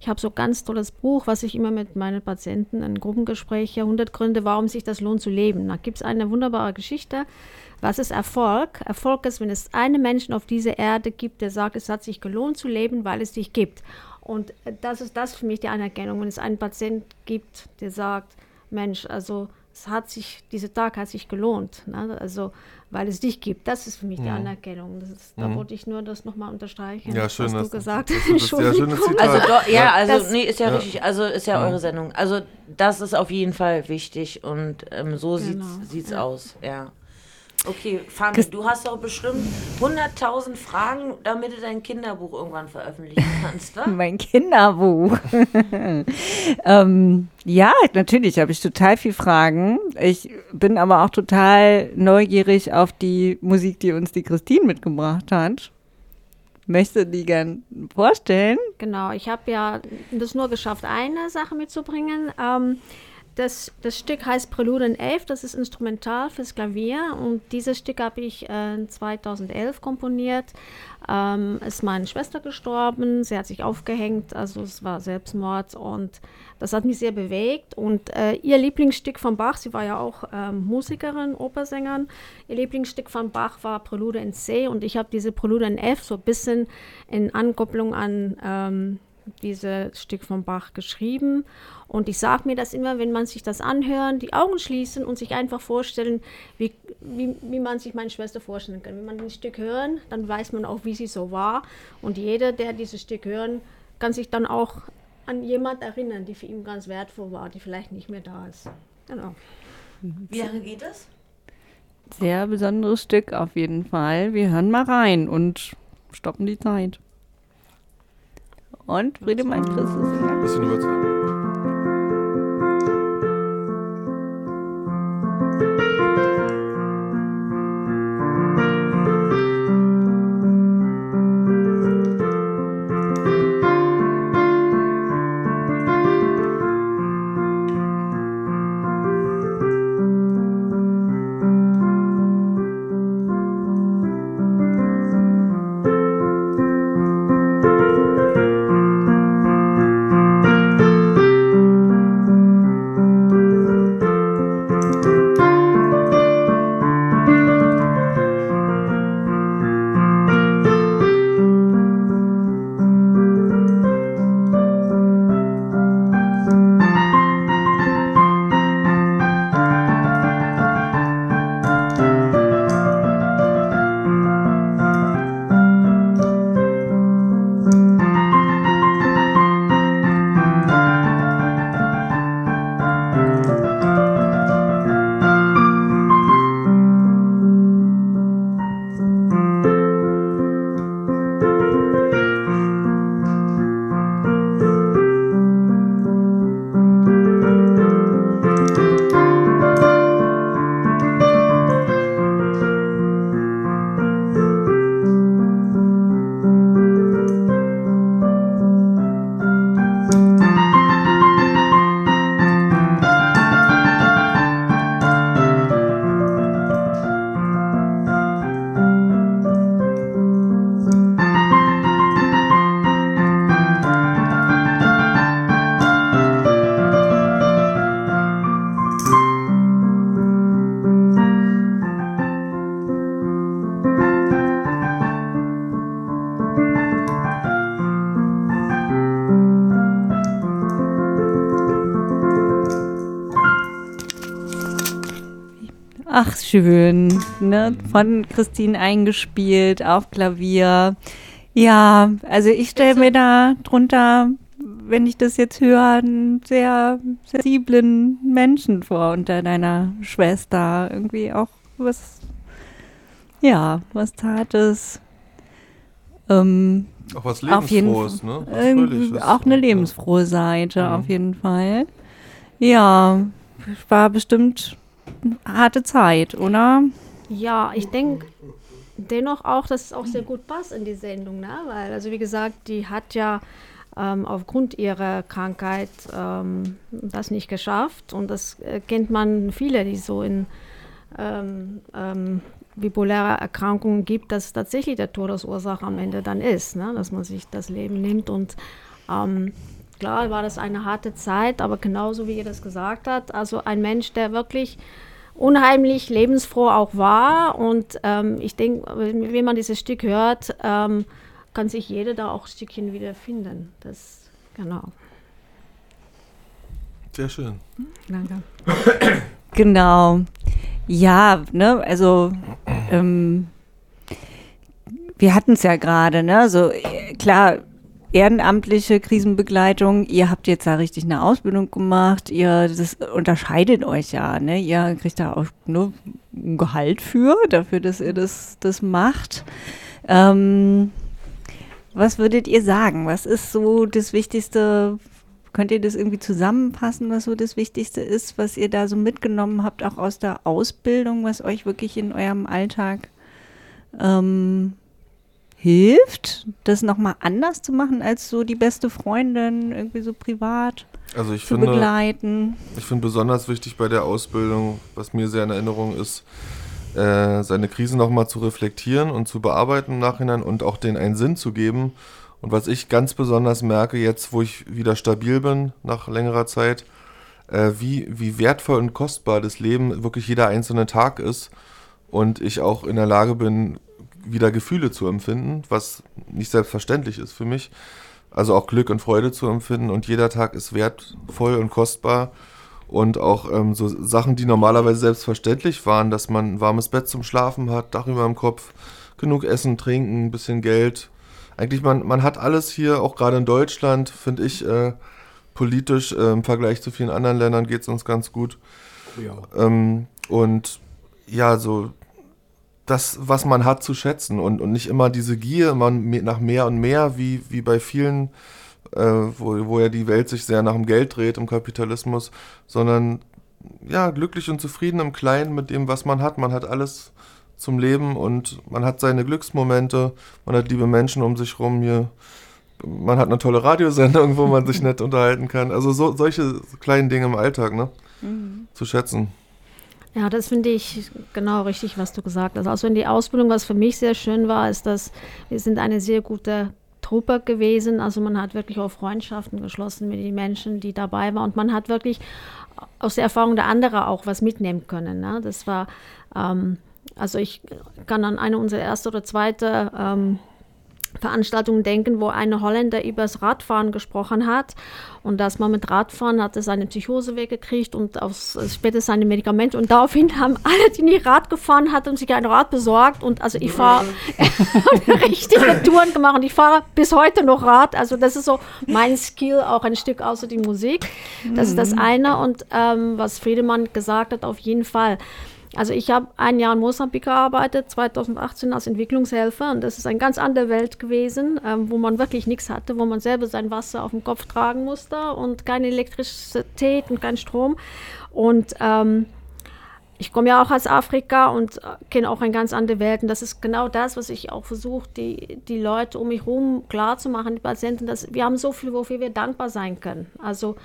[SPEAKER 7] Ich habe so ein ganz tolles Buch, was ich immer mit meinen Patienten in Gruppengesprächen, 100 Gründe, warum sich das lohnt zu leben. Da gibt es eine wunderbare Geschichte. Was ist Erfolg? Erfolg ist, wenn es einen Menschen auf dieser Erde gibt, der sagt, es hat sich gelohnt zu leben, weil es dich gibt. Und äh, das ist das für mich die Anerkennung. Wenn es einen Patient gibt, der sagt, Mensch, also es hat sich, dieser Tag hat sich gelohnt, ne? also weil es dich gibt. Das ist für mich die Anerkennung. Das ist, da wollte ich nur das nochmal unterstreichen,
[SPEAKER 6] Ja, schön,
[SPEAKER 7] was
[SPEAKER 6] dass
[SPEAKER 7] du gesagt hast.
[SPEAKER 6] Ja, schönes. Zitat.
[SPEAKER 2] Also doch, ja, also
[SPEAKER 7] Das-
[SPEAKER 2] nee, ist ja, richtig. Also ist ja eure Sendung. Also das ist auf jeden Fall wichtig und ähm, so
[SPEAKER 7] Genau,
[SPEAKER 2] sieht's, sieht's
[SPEAKER 7] ja.
[SPEAKER 2] aus, ja. Okay, Fanny, du hast doch bestimmt 100.000 Fragen, damit du dein Kinderbuch irgendwann veröffentlichen <laughs> kannst, wa?
[SPEAKER 1] Mein Kinderbuch. <laughs> ähm, ja, natürlich habe ich total viel Fragen. Ich bin aber auch total neugierig auf die Musik, die uns die Christine mitgebracht hat. Möchte die gern vorstellen?
[SPEAKER 7] Genau, ich habe ja das nur geschafft, eine Sache mitzubringen. Ähm, das, das Stück heißt Prelude in 11, das ist instrumental fürs Klavier und dieses Stück habe ich äh, 2011 komponiert. Ähm, ist meine Schwester gestorben, sie hat sich aufgehängt, also es war Selbstmord und das hat mich sehr bewegt. Und äh, ihr Lieblingsstück von Bach, sie war ja auch ähm, Musikerin, Opersängerin, ihr Lieblingsstück von Bach war Prelude in C und ich habe diese Prelude in F so ein bisschen in Ankopplung an ähm, dieses Stück von Bach geschrieben. Und ich sage mir das immer, wenn man sich das anhört, die Augen schließen und sich einfach vorstellen, wie, wie, wie man sich meine Schwester vorstellen kann. Wenn man ein Stück hören, dann weiß man auch, wie sie so war. Und jeder, der dieses Stück hören, kann sich dann auch an jemand erinnern, die für ihn ganz wertvoll war, die vielleicht nicht mehr da ist. Genau.
[SPEAKER 2] Wie lange geht das?
[SPEAKER 1] Sehr besonderes Stück auf jeden Fall. Wir hören mal rein und stoppen die Zeit. Und Friedemann Christus.
[SPEAKER 6] Übertreiben.
[SPEAKER 1] Ach, schön. Ne? Von Christine eingespielt auf Klavier. Ja, also ich stelle mir da drunter, wenn ich das jetzt höre, einen sehr sensiblen Menschen vor unter deiner Schwester. Irgendwie auch was Ja, was Zartes. Ähm,
[SPEAKER 6] Auch was
[SPEAKER 1] auf jeden
[SPEAKER 6] Lebensfrohes, ne? Was Fröhliches.
[SPEAKER 1] auch eine lebensfrohe Seite,
[SPEAKER 6] Mhm.
[SPEAKER 1] auf jeden Fall. Ja, war bestimmt harte Zeit, oder?
[SPEAKER 7] Ja, ich denke dennoch auch, dass es auch sehr gut passt in die Sendung, ne? weil, also wie gesagt, die hat ja ähm, aufgrund ihrer Krankheit ähm, das nicht geschafft und das äh, kennt man viele, die so in ähm, ähm, bipolare Erkrankungen gibt, dass tatsächlich der Todesursache am Ende dann ist, ne? dass man sich das Leben nimmt und ähm, klar war das eine harte Zeit, aber genauso wie ihr das gesagt habt, also ein Mensch, der wirklich unheimlich lebensfroh auch war. Und ähm, ich denke, wenn man dieses Stück hört, ähm, kann sich jeder da auch ein Stückchen wiederfinden. Das, genau.
[SPEAKER 6] Sehr schön.
[SPEAKER 7] Danke. <coughs>
[SPEAKER 1] Genau. Ja, ne, also ähm, wir hatten es ja gerade, ne? So äh, klar, ehrenamtliche Krisenbegleitung, ihr habt jetzt da richtig eine Ausbildung gemacht, ihr das unterscheidet euch ja, ne? Ihr kriegt da auch nur ein Gehalt für, dafür, dass ihr das, das macht. Ähm, was würdet ihr sagen? Was ist so das Wichtigste? Könnt ihr das irgendwie zusammenfassen, was so das Wichtigste ist, was ihr da so mitgenommen habt, auch aus der Ausbildung, was euch wirklich in eurem Alltag ähm, hilft, das nochmal anders zu machen, als so die beste Freundin irgendwie so privat
[SPEAKER 6] Also ich
[SPEAKER 1] zu
[SPEAKER 6] finde,
[SPEAKER 1] begleiten?
[SPEAKER 6] ich finde besonders wichtig bei der Ausbildung, was mir sehr in Erinnerung ist, äh, seine Krisen nochmal zu reflektieren und zu bearbeiten im Nachhinein und auch denen einen Sinn zu geben. Und was ich ganz besonders merke, jetzt wo ich wieder stabil bin nach längerer Zeit, äh, wie, wie wertvoll und kostbar das Leben wirklich jeder einzelne Tag ist und ich auch in der Lage bin, wieder Gefühle zu empfinden, was nicht selbstverständlich ist für mich. Also auch Glück und Freude zu empfinden und jeder Tag ist wertvoll und kostbar und auch ähm, so Sachen, die normalerweise selbstverständlich waren, dass man ein warmes Bett zum Schlafen hat, Dach über dem Kopf, genug Essen, Trinken, ein bisschen Geld. Eigentlich, man, man hat alles hier, auch gerade in Deutschland, finde ich, äh, politisch äh, im Vergleich zu vielen anderen Ländern geht es uns ganz gut.
[SPEAKER 8] Ja.
[SPEAKER 6] Ähm, und ja, so das, was man hat, zu schätzen und, und nicht immer diese Gier immer me- nach mehr und mehr, wie, wie bei vielen, äh, wo, wo ja die Welt sich sehr nach dem Geld dreht im Kapitalismus, sondern ja, glücklich und zufrieden im Kleinen mit dem, was man hat. Man hat alles zum Leben und man hat seine Glücksmomente, man hat liebe Menschen um sich rum hier. Man hat eine tolle Radiosendung, wo man sich <laughs> nett unterhalten kann. Also so, solche kleinen Dinge im Alltag, ne? Zu schätzen.
[SPEAKER 7] Ja, das finde ich genau richtig, was du gesagt hast. Also in die Ausbildung, was für mich sehr schön war, ist, dass wir sind eine sehr gute Truppe gewesen. Also man hat wirklich auch Freundschaften geschlossen mit den Menschen, die dabei waren. Und man hat wirklich aus der Erfahrung der anderen auch was mitnehmen können. Ne? Das war, ähm, also ich kann an eine unserer erste oder zweite ähm, Veranstaltungen denken, wo ein Holländer über das Radfahren gesprochen hat und dass man mit Radfahren hat er seine Psychose weggekriegt und aufs, äh, später seine Medikamente und daraufhin haben alle, die nie Rad gefahren hatten, sich ein Rad besorgt und also ich fahre <laughs> richtige Touren gemacht und ich fahre bis heute noch Rad, also das ist so mein Skill, auch ein Stück außer die Musik, das ist das eine und ähm, was Friedemann gesagt hat, auf jeden Fall. Also ich habe ein Jahr in Mosambik gearbeitet, 2018 als Entwicklungshelfer und das ist eine ganz andere Welt gewesen, ähm, wo man wirklich nichts hatte, wo man selber sein Wasser auf dem Kopf tragen musste und keine Elektrizität und kein Strom. Und ähm, ich komme ja auch aus Afrika und äh, kenne auch eine ganz andere Welt. Und das ist genau das, was ich auch versuche, die, die Leute um mich herum klarzumachen, die Patienten, dass wir haben so viel, wofür wir dankbar sein können. Also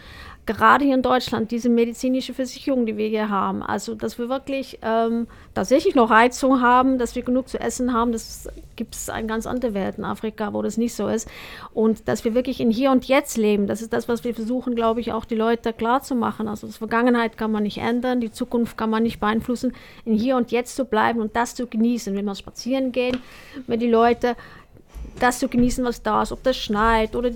[SPEAKER 7] gerade hier in Deutschland, diese medizinische Versicherung, die wir hier haben, also dass wir wirklich ähm, tatsächlich noch Heizung haben, dass wir genug zu essen haben, das gibt es eine ganz andere Welt in Afrika, wo das nicht so ist. Und dass wir wirklich in Hier und Jetzt leben, das ist das, was wir versuchen, glaube ich, auch die Leute klarzumachen. Also die Vergangenheit kann man nicht ändern, die Zukunft kann man nicht beeinflussen, in Hier und Jetzt zu bleiben und das zu genießen. Wenn wir spazieren gehen, wenn die Leute das zu genießen, was da ist, ob das schneit oder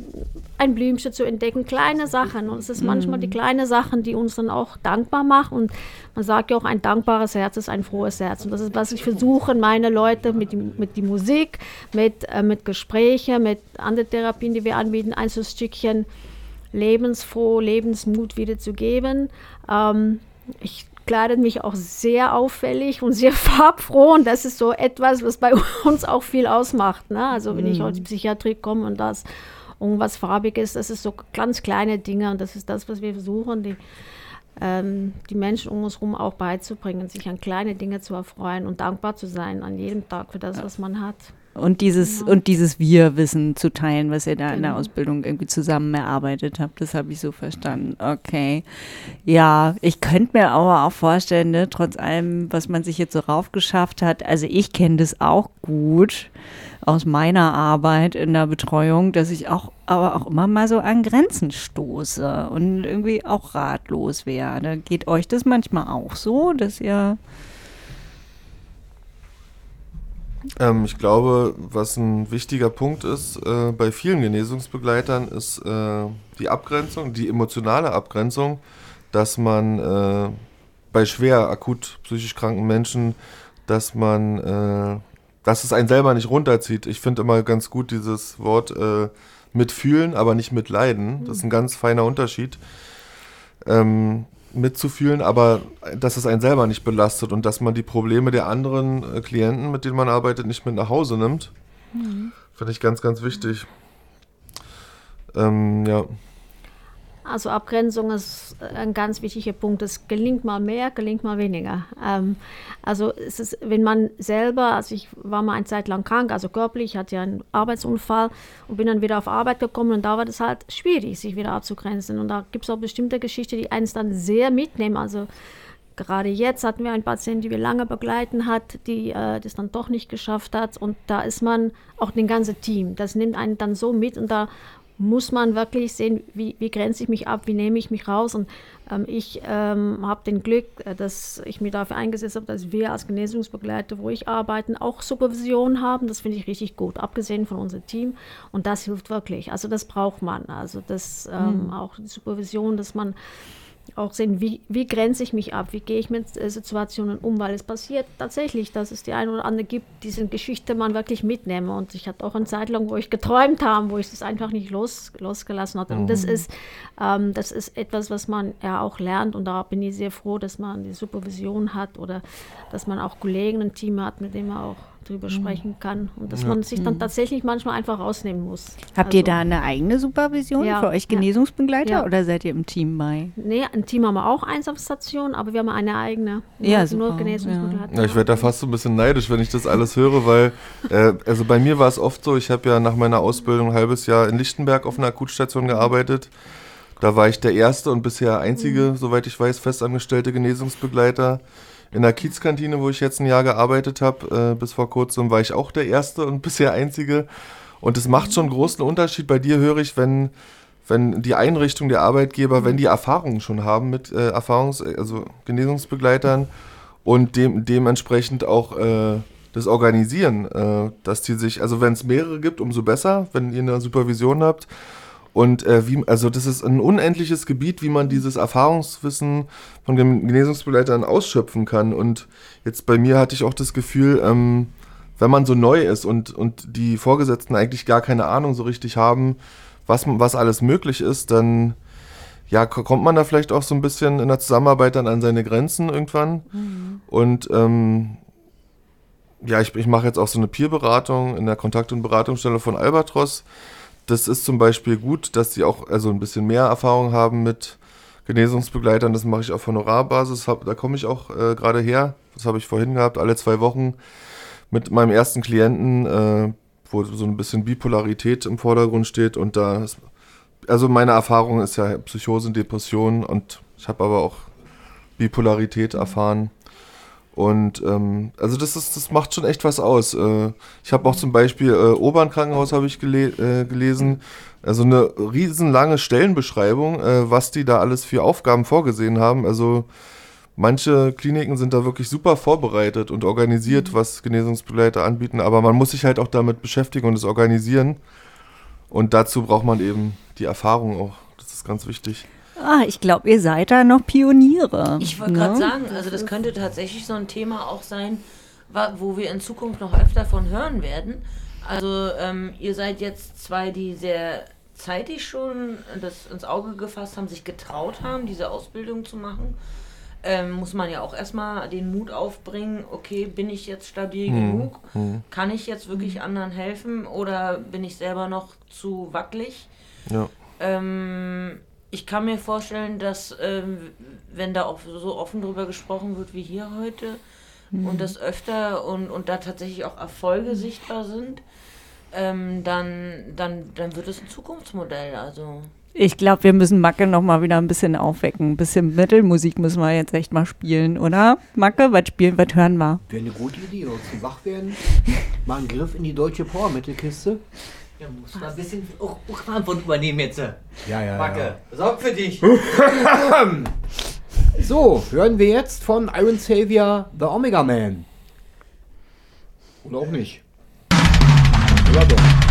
[SPEAKER 7] ein Blümchen zu entdecken, kleine Sachen. Und es ist manchmal die kleinen Sachen, die uns dann auch dankbar machen. Und man sagt ja auch, ein dankbares Herz ist ein frohes Herz. Und das ist, was ich versuche, meine Leute mit, mit die Musik, mit, äh, mit Gesprächen, mit anderen Therapien, die wir anbieten, ein so Stückchen lebensfroh, Lebensmut wiederzugeben. Ähm, ich kleidet mich auch sehr auffällig und sehr <laughs> farbfroh und das ist so etwas, was bei <laughs> uns auch viel ausmacht. Ne? Also wenn ich
[SPEAKER 1] Mhm.
[SPEAKER 7] aus die Psychiatrie komme und das irgendwas farbiges, das ist so ganz kleine Dinge und das ist das, was wir versuchen, die, ähm, die Menschen um uns herum auch beizubringen, sich an kleine Dinge zu erfreuen und dankbar zu sein an jedem Tag für das, was man hat.
[SPEAKER 1] Und dieses, und dieses Wir-Wissen zu teilen, was ihr da in der
[SPEAKER 7] Genau.
[SPEAKER 1] Ausbildung irgendwie zusammen erarbeitet habt, das habe ich so verstanden. Okay. Ja, ich könnte mir aber auch vorstellen, ne, trotz allem, was man sich jetzt so raufgeschafft hat, also ich kenne das auch gut aus meiner Arbeit in der Betreuung, dass ich auch aber auch immer mal so an Grenzen stoße und irgendwie auch ratlos werde. Geht euch das manchmal auch so, dass ihr
[SPEAKER 6] Ähm, ich glaube, was ein wichtiger Punkt ist äh, bei vielen Genesungsbegleitern, ist äh, die Abgrenzung, die emotionale Abgrenzung, dass man äh, bei schwer akut psychisch kranken Menschen, dass man, äh, dass es einen selber nicht runterzieht. Ich finde immer ganz gut dieses Wort äh, mitfühlen, aber nicht mitleiden. Das ist ein ganz feiner Unterschied. Ähm, mitzufühlen, aber dass es einen selber nicht belastet und dass man die Probleme der anderen äh, Klienten, mit denen man arbeitet, nicht mit nach Hause nimmt. Finde ich ganz, ganz wichtig. Ähm, ja.
[SPEAKER 7] Also Abgrenzung ist ein ganz wichtiger Punkt. Es gelingt mal mehr, gelingt mal weniger. Ähm, also es ist, wenn man selber, also ich war mal eine Zeit lang krank, also körperlich, hatte ja einen Arbeitsunfall und bin dann wieder auf Arbeit gekommen und da war das halt schwierig, sich wieder abzugrenzen. Und da gibt es auch bestimmte Geschichten, die eins dann sehr mitnehmen. Also gerade jetzt hatten wir einen Patienten, die wir lange begleiten hat, die äh, das dann doch nicht geschafft hat. Und da ist man auch ein ganzes Team. Das nimmt einen dann so mit und da muss man wirklich sehen, wie, wie grenze ich mich ab, wie nehme ich mich raus. Und ähm, ich ähm, habe den Glück, äh, dass ich mir dafür eingesetzt habe, dass wir als Genesungsbegleiter, wo ich arbeite, auch Supervision haben. Das finde ich richtig gut, abgesehen von unserem Team. Und das hilft wirklich. Also das braucht man. Also das ähm,
[SPEAKER 1] Mhm.
[SPEAKER 7] auch die Supervision, dass man auch sehen, wie, wie grenze ich mich ab, wie gehe ich mit äh, Situationen um, weil es passiert tatsächlich, dass es die eine oder andere gibt, diese Geschichte man wirklich mitnehme. Und ich hatte auch eine Zeit lang, wo ich geträumt habe, wo ich das einfach nicht los, losgelassen hatte. Und das
[SPEAKER 1] Mhm.
[SPEAKER 7] ist, ähm, das ist etwas, was man ja auch lernt. Und da bin ich sehr froh, dass man die Supervision hat oder dass man auch Kollegen, ein Team hat, mit dem man auch drüber sprechen kann. Und dass
[SPEAKER 1] Ja.
[SPEAKER 7] man sich dann
[SPEAKER 1] Mhm.
[SPEAKER 7] tatsächlich manchmal einfach rausnehmen muss.
[SPEAKER 1] Habt ihr
[SPEAKER 7] Also-
[SPEAKER 1] da eine eigene Supervision
[SPEAKER 7] Ja,
[SPEAKER 1] für euch. Genesungsbegleiter
[SPEAKER 7] Ja.
[SPEAKER 1] oder seid ihr im Team bei?
[SPEAKER 7] Nee, ein Team haben wir auch, eins auf Station, aber wir haben eine eigene.
[SPEAKER 1] Ja,
[SPEAKER 7] nur,
[SPEAKER 1] super,
[SPEAKER 7] nur Genesungsbegleiter.
[SPEAKER 6] Ja, ich werde da fast so ein bisschen neidisch, wenn ich das alles höre, weil, äh, also bei mir war es oft so, ich habe ja nach meiner Ausbildung ein halbes Jahr in Lichtenberg auf einer Akutstation gearbeitet. Da war ich der erste und bisher einzige, soweit ich weiß, festangestellte Genesungsbegleiter. In der Kiezkantine, wo ich jetzt ein Jahr gearbeitet habe, äh, bis vor kurzem, war ich auch der erste und <laughs> bisher einzige. Und es macht schon einen großen Unterschied. Bei dir höre ich, wenn, wenn die Einrichtung der Arbeitgeber, wenn die Erfahrungen schon haben mit äh, Erfahrungs-, also Genesungsbegleitern und dem, dementsprechend auch äh, das Organisieren, äh, dass die sich, also wenn es mehrere gibt, umso besser, wenn ihr eine Supervision habt. Und äh, wie, also das ist ein unendliches Gebiet, wie man dieses Erfahrungswissen von Genesungsbegleitern ausschöpfen kann. Und jetzt bei mir hatte ich auch das Gefühl, ähm, wenn man so neu ist und, und die Vorgesetzten eigentlich gar keine Ahnung so richtig haben, was, was alles möglich ist, dann ja, ko- kommt man da vielleicht auch so ein bisschen in der Zusammenarbeit dann an seine Grenzen irgendwann. Und ähm, ja, ich, ich mache jetzt auch so eine Peerberatung in der Kontakt- und Beratungsstelle von Albatros. Das ist zum Beispiel gut, dass sie auch also ein bisschen mehr Erfahrung haben mit Genesungsbegleitern. Das mache ich auf Honorarbasis. Hab, da komme ich auch äh, gerade her. Das habe ich vorhin gehabt, alle zwei Wochen mit meinem ersten Klienten, äh, wo so ein bisschen Bipolarität im Vordergrund steht. Und da ist, also meine Erfahrung ist ja Psychose Depression und ich habe aber auch Bipolarität erfahren. Und ähm, also das ist, das macht schon echt was aus. Äh, ich habe auch zum Beispiel äh, Obern Krankenhaus habe ich gele äh, gelesen, also eine riesenlange Stellenbeschreibung, äh, was die da alles für Aufgaben vorgesehen haben. Also manche Kliniken sind da wirklich super vorbereitet und organisiert, was Genesungsbegleiter anbieten, aber man muss sich halt auch damit beschäftigen und es organisieren. Und dazu braucht man eben die Erfahrung auch. Das ist ganz wichtig.
[SPEAKER 1] Ah, ich glaube, ihr seid da noch Pioniere.
[SPEAKER 2] Ich wollte
[SPEAKER 1] ne?
[SPEAKER 2] gerade sagen, also das könnte tatsächlich so ein Thema auch sein, wo wir in Zukunft noch öfter von hören werden. Also ähm, ihr seid jetzt zwei, die sehr zeitig schon das ins Auge gefasst haben, sich getraut haben, diese Ausbildung zu machen. ähm, muss man ja auch erstmal den Mut aufbringen, okay, bin ich jetzt stabil
[SPEAKER 6] Hm,
[SPEAKER 2] genug?
[SPEAKER 6] hm.
[SPEAKER 2] Kann ich jetzt wirklich anderen helfen oder bin ich selber noch zu wackelig?
[SPEAKER 6] Ja.
[SPEAKER 2] Ähm, ich kann mir vorstellen, dass ähm, wenn da auch so offen drüber gesprochen wird wie hier heute
[SPEAKER 1] Mhm.
[SPEAKER 2] und das öfter und, und da tatsächlich auch Erfolge sichtbar sind, ähm, dann, dann, dann wird es ein Zukunftsmodell. Also
[SPEAKER 1] Ich glaube, wir müssen Macke noch mal wieder ein bisschen aufwecken. Ein bisschen Metal-Musik müssen wir jetzt echt mal spielen, oder? Macke, was spielen, was hören wir?
[SPEAKER 8] Wäre eine gute Idee, oder zum wach werden. Mal einen Griff in die deutsche Power-Metal-Kiste.
[SPEAKER 3] Ja, musst du mal ein bisschen auch, auch Verantwortung übernehmen jetzt.
[SPEAKER 8] Ja, ja,
[SPEAKER 3] Macke, sorg für dich. <laughs>
[SPEAKER 8] So, hören wir jetzt von Iron Savior The Omega Man. Oder auch nicht. Oder doch.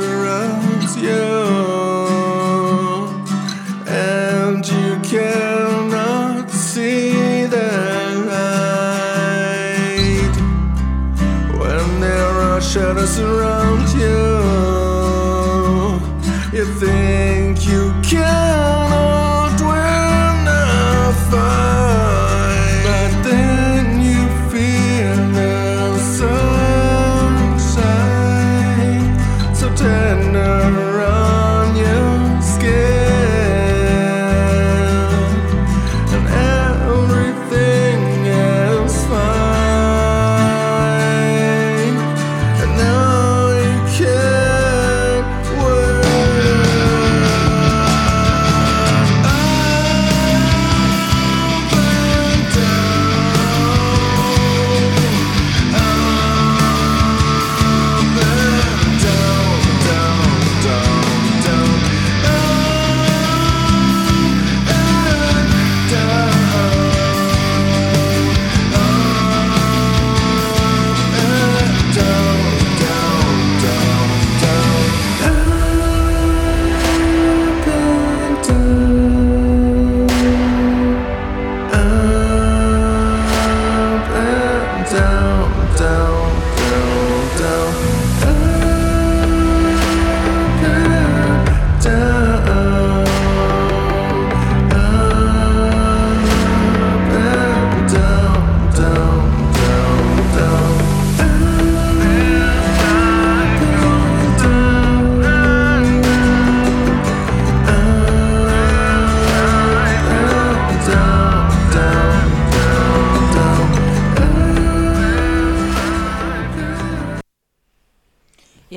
[SPEAKER 6] Surrounds you and you cannot see the light when there are shadows around you you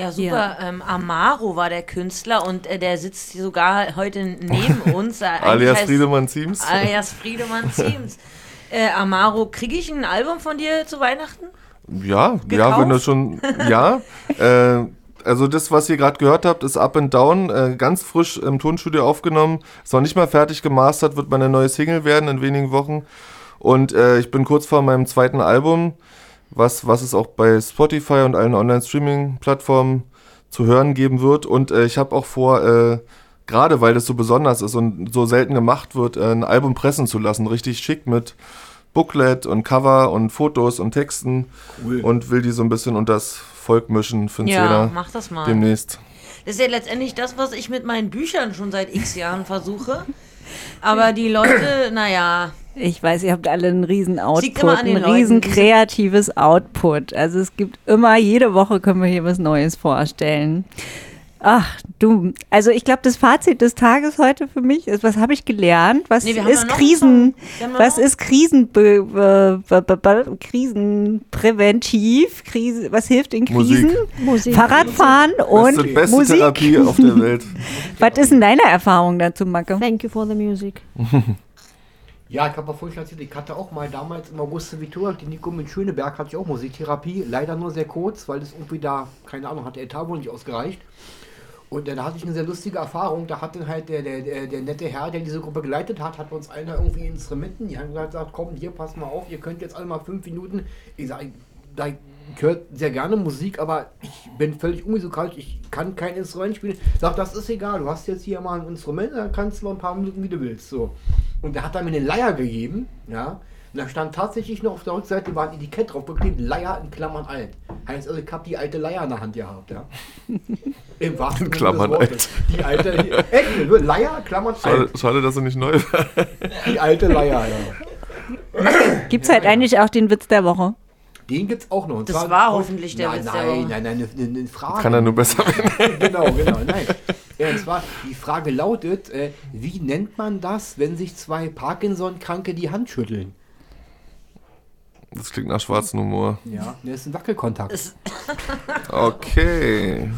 [SPEAKER 2] Ja, super. Ähm, Amaro war der Künstler und äh, der sitzt sogar heute neben <laughs> uns. Äh,
[SPEAKER 10] Alias Friedemann Ziems.
[SPEAKER 2] Alias Friedemann Ziems. Äh, Amaro, kriege ich ein Album von dir zu Weihnachten?
[SPEAKER 10] Ja, ja, wenn du schon, ja. äh, also das, was ihr gerade gehört habt, ist Up and Down, äh, ganz frisch im Tonstudio aufgenommen. Ist noch nicht mal fertig gemastert, wird meine neue Single werden in wenigen Wochen. Und äh, ich bin kurz vor meinem zweiten Album, was, was es auch bei Spotify und allen Online-Streaming-Plattformen zu hören geben wird. Und äh, ich habe auch vor, äh, gerade weil das so besonders ist und so selten gemacht wird, äh, ein Album pressen zu lassen. Richtig schick mit Booklet und Cover und Fotos und Texten.
[SPEAKER 8] Cool.
[SPEAKER 10] Und will die so ein bisschen unter das Volk mischen für den
[SPEAKER 2] Ja,
[SPEAKER 10] Zehner
[SPEAKER 2] mach das mal.
[SPEAKER 10] Demnächst.
[SPEAKER 2] Das ist ja letztendlich das, was ich mit meinen Büchern schon seit x Jahren versuche. Aber die Leute, naja,
[SPEAKER 1] Ich weiß, ihr habt alle einen riesen Output, ein
[SPEAKER 2] Leuten,
[SPEAKER 1] riesen
[SPEAKER 2] die sind-
[SPEAKER 1] kreatives Output. Also es gibt immer, jede Woche können wir hier was Neues vorstellen. Ach, du, also ich glaube, das Fazit des Tages heute für mich ist, was habe ich gelernt? Was
[SPEAKER 2] Nee,
[SPEAKER 1] ist Krisen, was ist Krisenpräventiv, Krise, was hilft in
[SPEAKER 6] Musik.
[SPEAKER 1] Krisen?
[SPEAKER 7] Musik.
[SPEAKER 1] Fahrradfahren und
[SPEAKER 6] Beste, beste
[SPEAKER 1] Musik.
[SPEAKER 6] Therapie auf der Welt. <laughs>
[SPEAKER 1] Was ist denn deine Erfahrung dazu, Macke?
[SPEAKER 7] Thank you for the music. <laughs>
[SPEAKER 8] Ja, ich habe mal vorhin erzählt, ich hatte auch mal damals im Auguste Vitor, die Nico in Schöneberg hatte ich auch Musiktherapie. Leider nur sehr kurz, weil das irgendwie da, keine Ahnung, hat der Etat wohl nicht ausgereicht. Und äh, da hatte ich eine sehr lustige Erfahrung. Da hat dann halt der, der, der, der nette Herr, der diese Gruppe geleitet hat, hat uns einer irgendwie Instrumenten. Die haben gesagt, komm, hier, pass mal auf, ihr könnt jetzt alle mal fünf Minuten. Ich sage, da höre sehr gerne Musik, aber ich bin völlig unmusikalisch, ich kann kein Instrument spielen. Sag, das ist egal, du hast jetzt hier mal ein Instrument, dann kannst du mal ein paar Minuten, wie du willst. So. Und der hat dann mir eine Leier gegeben, ja. Und da stand tatsächlich noch auf der Rückseite war ein Etikett drauf geklebt, Leier in Klammern alt. Heißt also, ich habe die alte Leier in der Hand gehabt, ja. <laughs> Im wahrsten
[SPEAKER 6] In
[SPEAKER 8] Sinne
[SPEAKER 6] Klammern
[SPEAKER 8] des Wortes. Die alte, die, echt, nur Leier, Klammern
[SPEAKER 6] Schade,
[SPEAKER 8] alt.
[SPEAKER 6] schade, dass er nicht neu war.
[SPEAKER 8] Die alte Leier, ja.
[SPEAKER 1] Gibt es halt eigentlich auch den Witz der Woche?
[SPEAKER 8] Den gibt's auch noch. Und
[SPEAKER 2] Das
[SPEAKER 8] zwar-
[SPEAKER 2] war hoffentlich der
[SPEAKER 8] nein,
[SPEAKER 2] Witz
[SPEAKER 8] nein. Nein, nein, eine, eine Frage.
[SPEAKER 6] Kann er nur besser werden. <laughs>
[SPEAKER 8] genau, genau, nein. Ja, und zwar, die Frage lautet, äh, wie nennt man das, wenn sich zwei Parkinson-Kranke die Hand schütteln?
[SPEAKER 6] Das klingt nach schwarzen Humor.
[SPEAKER 8] Ja, das ist ein Wackelkontakt.
[SPEAKER 6] Okay.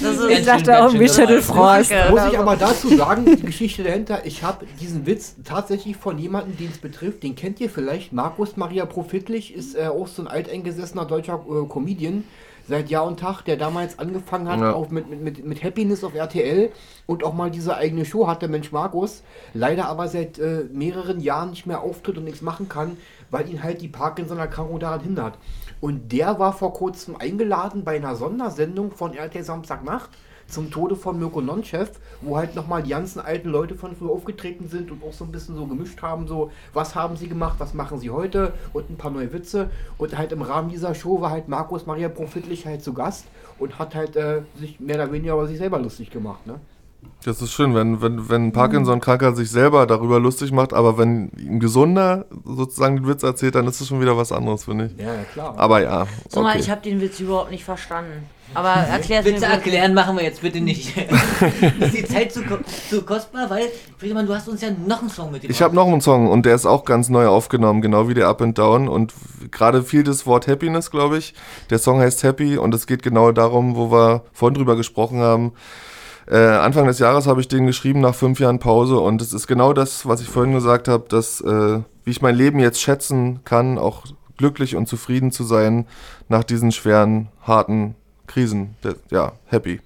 [SPEAKER 2] Das ist
[SPEAKER 1] Ich dachte auch irgendwie Schüttelfrost.
[SPEAKER 8] Muss ich aber dazu sagen, die Geschichte dahinter, ich habe diesen Witz tatsächlich von jemandem, den es betrifft, den kennt ihr vielleicht, Markus Maria Profitlich, ist äh, auch so ein alteingesessener deutscher äh, Comedian, seit Jahr und Tag, der damals angefangen hat
[SPEAKER 6] Ja.
[SPEAKER 8] auch mit, mit, mit, mit Happiness auf RTL und auch mal diese eigene Show hatte, Mensch Markus, leider aber seit äh, mehreren Jahren nicht mehr auftritt und nichts machen kann, weil ihn halt die Parkinson-Erkrankung daran hindert. Und der war vor kurzem eingeladen bei einer Sondersendung von RTL Samstagnacht zum Tode von Mirko Nonchev, wo halt nochmal die ganzen alten Leute von früher aufgetreten sind und auch so ein bisschen so gemischt haben, so, was haben sie gemacht, was machen sie heute und ein paar neue Witze. Und halt im Rahmen dieser Show war halt Markus Maria Profitlich halt zu Gast und hat halt äh, sich mehr oder weniger über sich selber lustig gemacht, ne?
[SPEAKER 6] Das ist schön, wenn, wenn, wenn ein Parkinson-Kranker sich selber darüber lustig macht, aber wenn ein Gesunder sozusagen den Witz erzählt, dann ist das schon wieder was anderes, finde ich.
[SPEAKER 8] Ja, ja, klar.
[SPEAKER 6] Aber ja.
[SPEAKER 2] Sag mal,
[SPEAKER 6] okay.
[SPEAKER 2] ich habe den Witz überhaupt nicht verstanden. Aber <laughs> erklär
[SPEAKER 3] Witze
[SPEAKER 2] mir
[SPEAKER 3] erklären machen wir jetzt bitte nicht. <laughs> ist die Zeit zu, zu kostbar, weil, Friedemann, du hast uns ja noch einen Song mitgebracht.
[SPEAKER 6] Ich habe noch einen Song und der ist auch ganz neu aufgenommen, genau wie der Up and Down. Und gerade fiel das Wort Happiness, glaube ich. Der Song heißt Happy und es geht genau darum, wo wir vorhin drüber gesprochen haben. Äh, Anfang des Jahres habe ich den geschrieben nach fünf Jahren Pause und es ist genau das, was ich vorhin gesagt habe, dass äh, wie ich mein Leben jetzt schätzen kann, auch glücklich und zufrieden zu sein nach diesen schweren, harten Krisen. Ja, happy.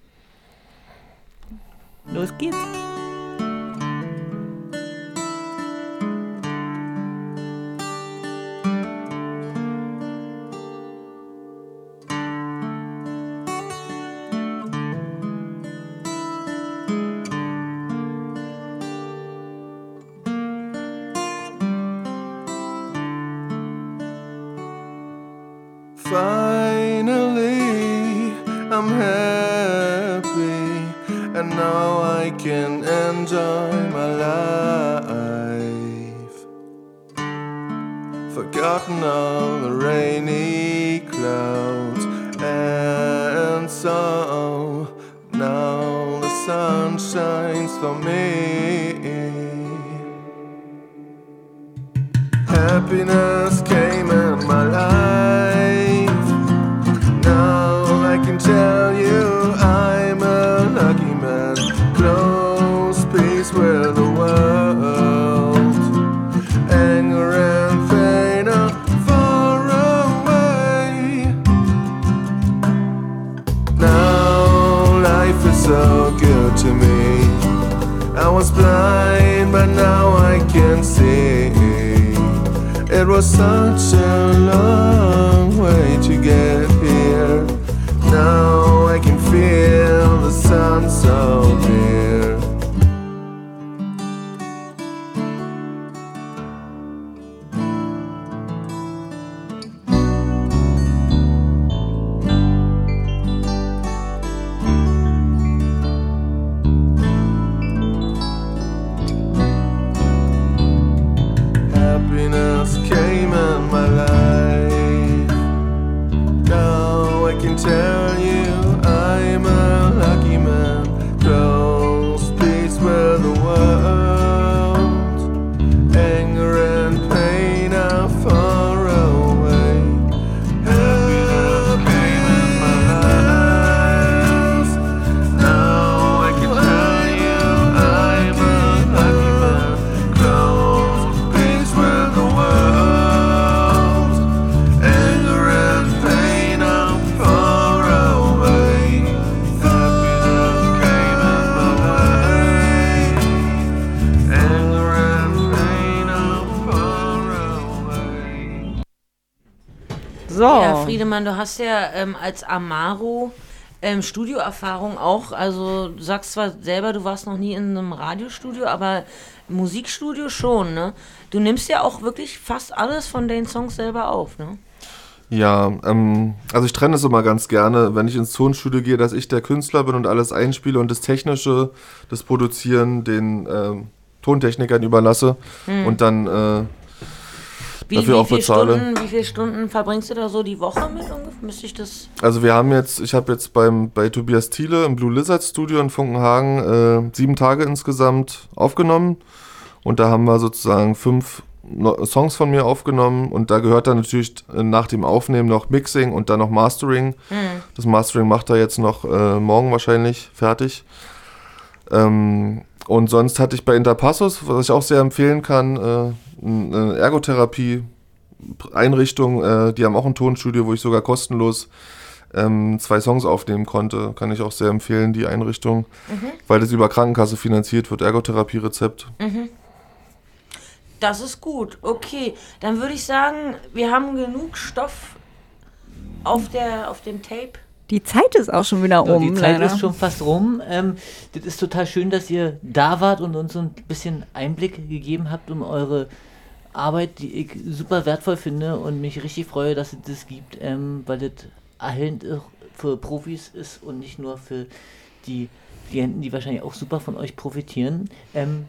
[SPEAKER 1] Los geht's.
[SPEAKER 11] The sun so
[SPEAKER 2] Friedemann, du hast ja ähm, als Amaro ähm, Studioerfahrung auch. Also du sagst zwar selber, du warst noch nie in einem Radiostudio, aber Musikstudio schon, ne? Du nimmst ja auch wirklich fast alles von den Songs selber auf, ne?
[SPEAKER 6] Ja, ähm, also ich trenne es immer ganz gerne, wenn ich ins Tonstudio gehe, dass ich der Künstler bin und alles einspiele und das Technische, das Produzieren den ähm, Tontechnikern überlasse
[SPEAKER 2] Hm.
[SPEAKER 6] und dann äh,
[SPEAKER 2] Wie,
[SPEAKER 6] dafür
[SPEAKER 2] wie
[SPEAKER 6] auch
[SPEAKER 2] viele
[SPEAKER 6] bezahle.
[SPEAKER 2] Stunden, wie viele Stunden verbringst du da so die Woche mit ungefähr? Müsste ich das.
[SPEAKER 6] Also wir haben jetzt, ich habe jetzt beim bei Tobias Thiele im Blue Lizard Studio in Funkenhagen äh, sieben Tage insgesamt aufgenommen und da haben wir sozusagen fünf Songs von mir aufgenommen und da gehört dann natürlich äh, nach dem Aufnehmen noch Mixing und dann noch Mastering.
[SPEAKER 2] Hm.
[SPEAKER 6] Das Mastering macht er jetzt noch äh, morgen wahrscheinlich fertig. Ähm, und sonst hatte ich bei Interpassus, was ich auch sehr empfehlen kann, äh, eine Ergotherapie-Einrichtung. Äh, die haben auch ein Tonstudio, wo ich sogar kostenlos ähm, zwei Songs aufnehmen konnte. Kann ich auch sehr empfehlen, die Einrichtung,
[SPEAKER 2] Mhm.
[SPEAKER 6] weil das über Krankenkasse finanziert wird, Ergotherapie-Rezept.
[SPEAKER 2] Mhm. Das ist gut. Okay, dann würde ich sagen, wir haben genug Stoff auf, der, auf dem Tape.
[SPEAKER 1] Die Zeit ist auch schon wieder um.
[SPEAKER 3] die Zeit
[SPEAKER 1] leider.
[SPEAKER 3] ist schon fast rum. Ähm, das ist total schön, dass ihr da wart und uns so ein bisschen Einblick gegeben habt um eure Arbeit, die ich super wertvoll finde und mich richtig freue, dass es das gibt, ähm, weil das erhellend für Profis ist und nicht nur für die Klienten, die wahrscheinlich auch super von euch profitieren. Ähm,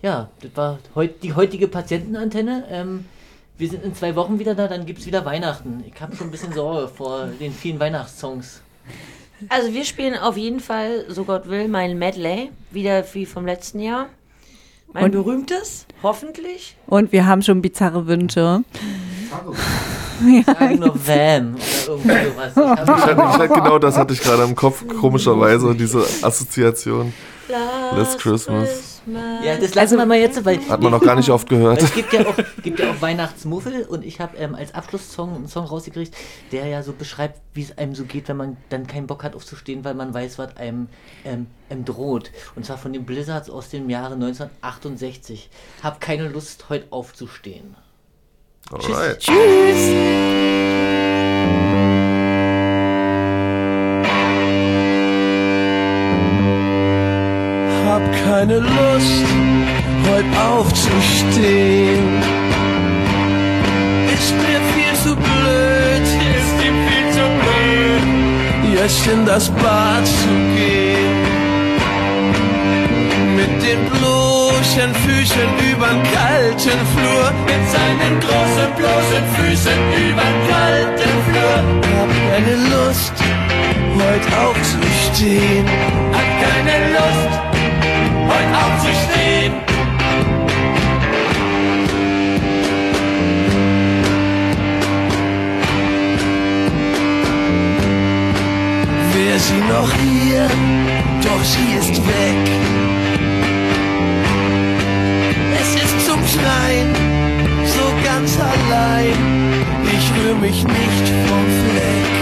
[SPEAKER 3] ja, das war heut, die heutige Patientenantenne. Ähm, wir sind in zwei Wochen wieder da, dann gibt es wieder Weihnachten. Ich habe schon ein bisschen Sorge vor den vielen Weihnachtssongs.
[SPEAKER 2] Also wir spielen auf jeden Fall, so Gott will, mein Medley, wieder wie vom letzten Jahr. Mein
[SPEAKER 1] Und-
[SPEAKER 2] berühmtes, hoffentlich.
[SPEAKER 1] Und wir haben schon bizarre Wünsche.
[SPEAKER 3] Sage nur Vam oder irgendwie sowas. Ich
[SPEAKER 6] Ich hatte, ich hatte, <laughs> genau das hatte ich gerade im Kopf, komischerweise, diese Assoziation. Last Christmas.
[SPEAKER 3] Ja, das lassen wir mal jetzt, weil
[SPEAKER 6] Hat man noch gar nicht oft gehört.
[SPEAKER 3] Es gibt ja auch, gibt ja auch Weihnachtsmuffel und ich habe ähm, als Abschlusssong einen Song rausgekriegt, der ja so beschreibt, wie es einem so geht, wenn man dann keinen Bock hat aufzustehen, weil man weiß, was einem, ähm, einem droht. Und zwar von den Blizzards aus dem Jahre 1968. Hab keine Lust, heute aufzustehen.
[SPEAKER 6] Alright.
[SPEAKER 12] Hab keine Lust, heute aufzustehen. Ist mir viel zu blöd, ist ihm viel zu blöd, jetzt in das Bad zu gehen. Mit den bloßen Füßen übern kalten Flur, mit seinen großen bloßen Füßen übern kalten Flur. Hab keine Lust, heute aufzustehen. Hab keine Lust, heute aufzustehen. Wär sie noch hier, doch sie ist weg. Es ist zum Schreien, so ganz allein. Ich rühr mich nicht vom Fleck.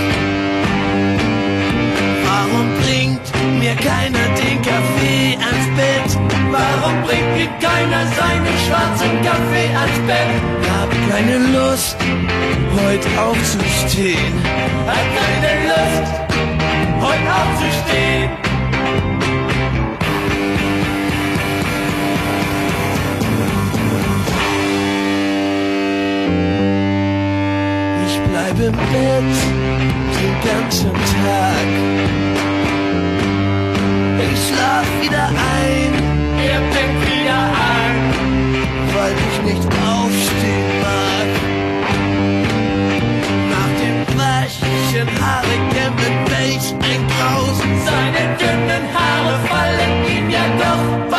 [SPEAKER 12] Warum bringt mir keiner den Kaffee ans Bett? Warum bringt mir keiner seinen schwarzen Kaffee ans Bett? Hab keine Lust, heute aufzustehen. Hab keine Lust, heute aufzustehen. Ich bleib im Bett den ganzen Tag. Ich schlaf wieder ein. Er fängt wieder an. Weil ich nicht aufstehen mag. Nach dem weichen Haare kämpft welch ein Grausen.
[SPEAKER 13] Seine dünnen Haare fallen ihm ja doch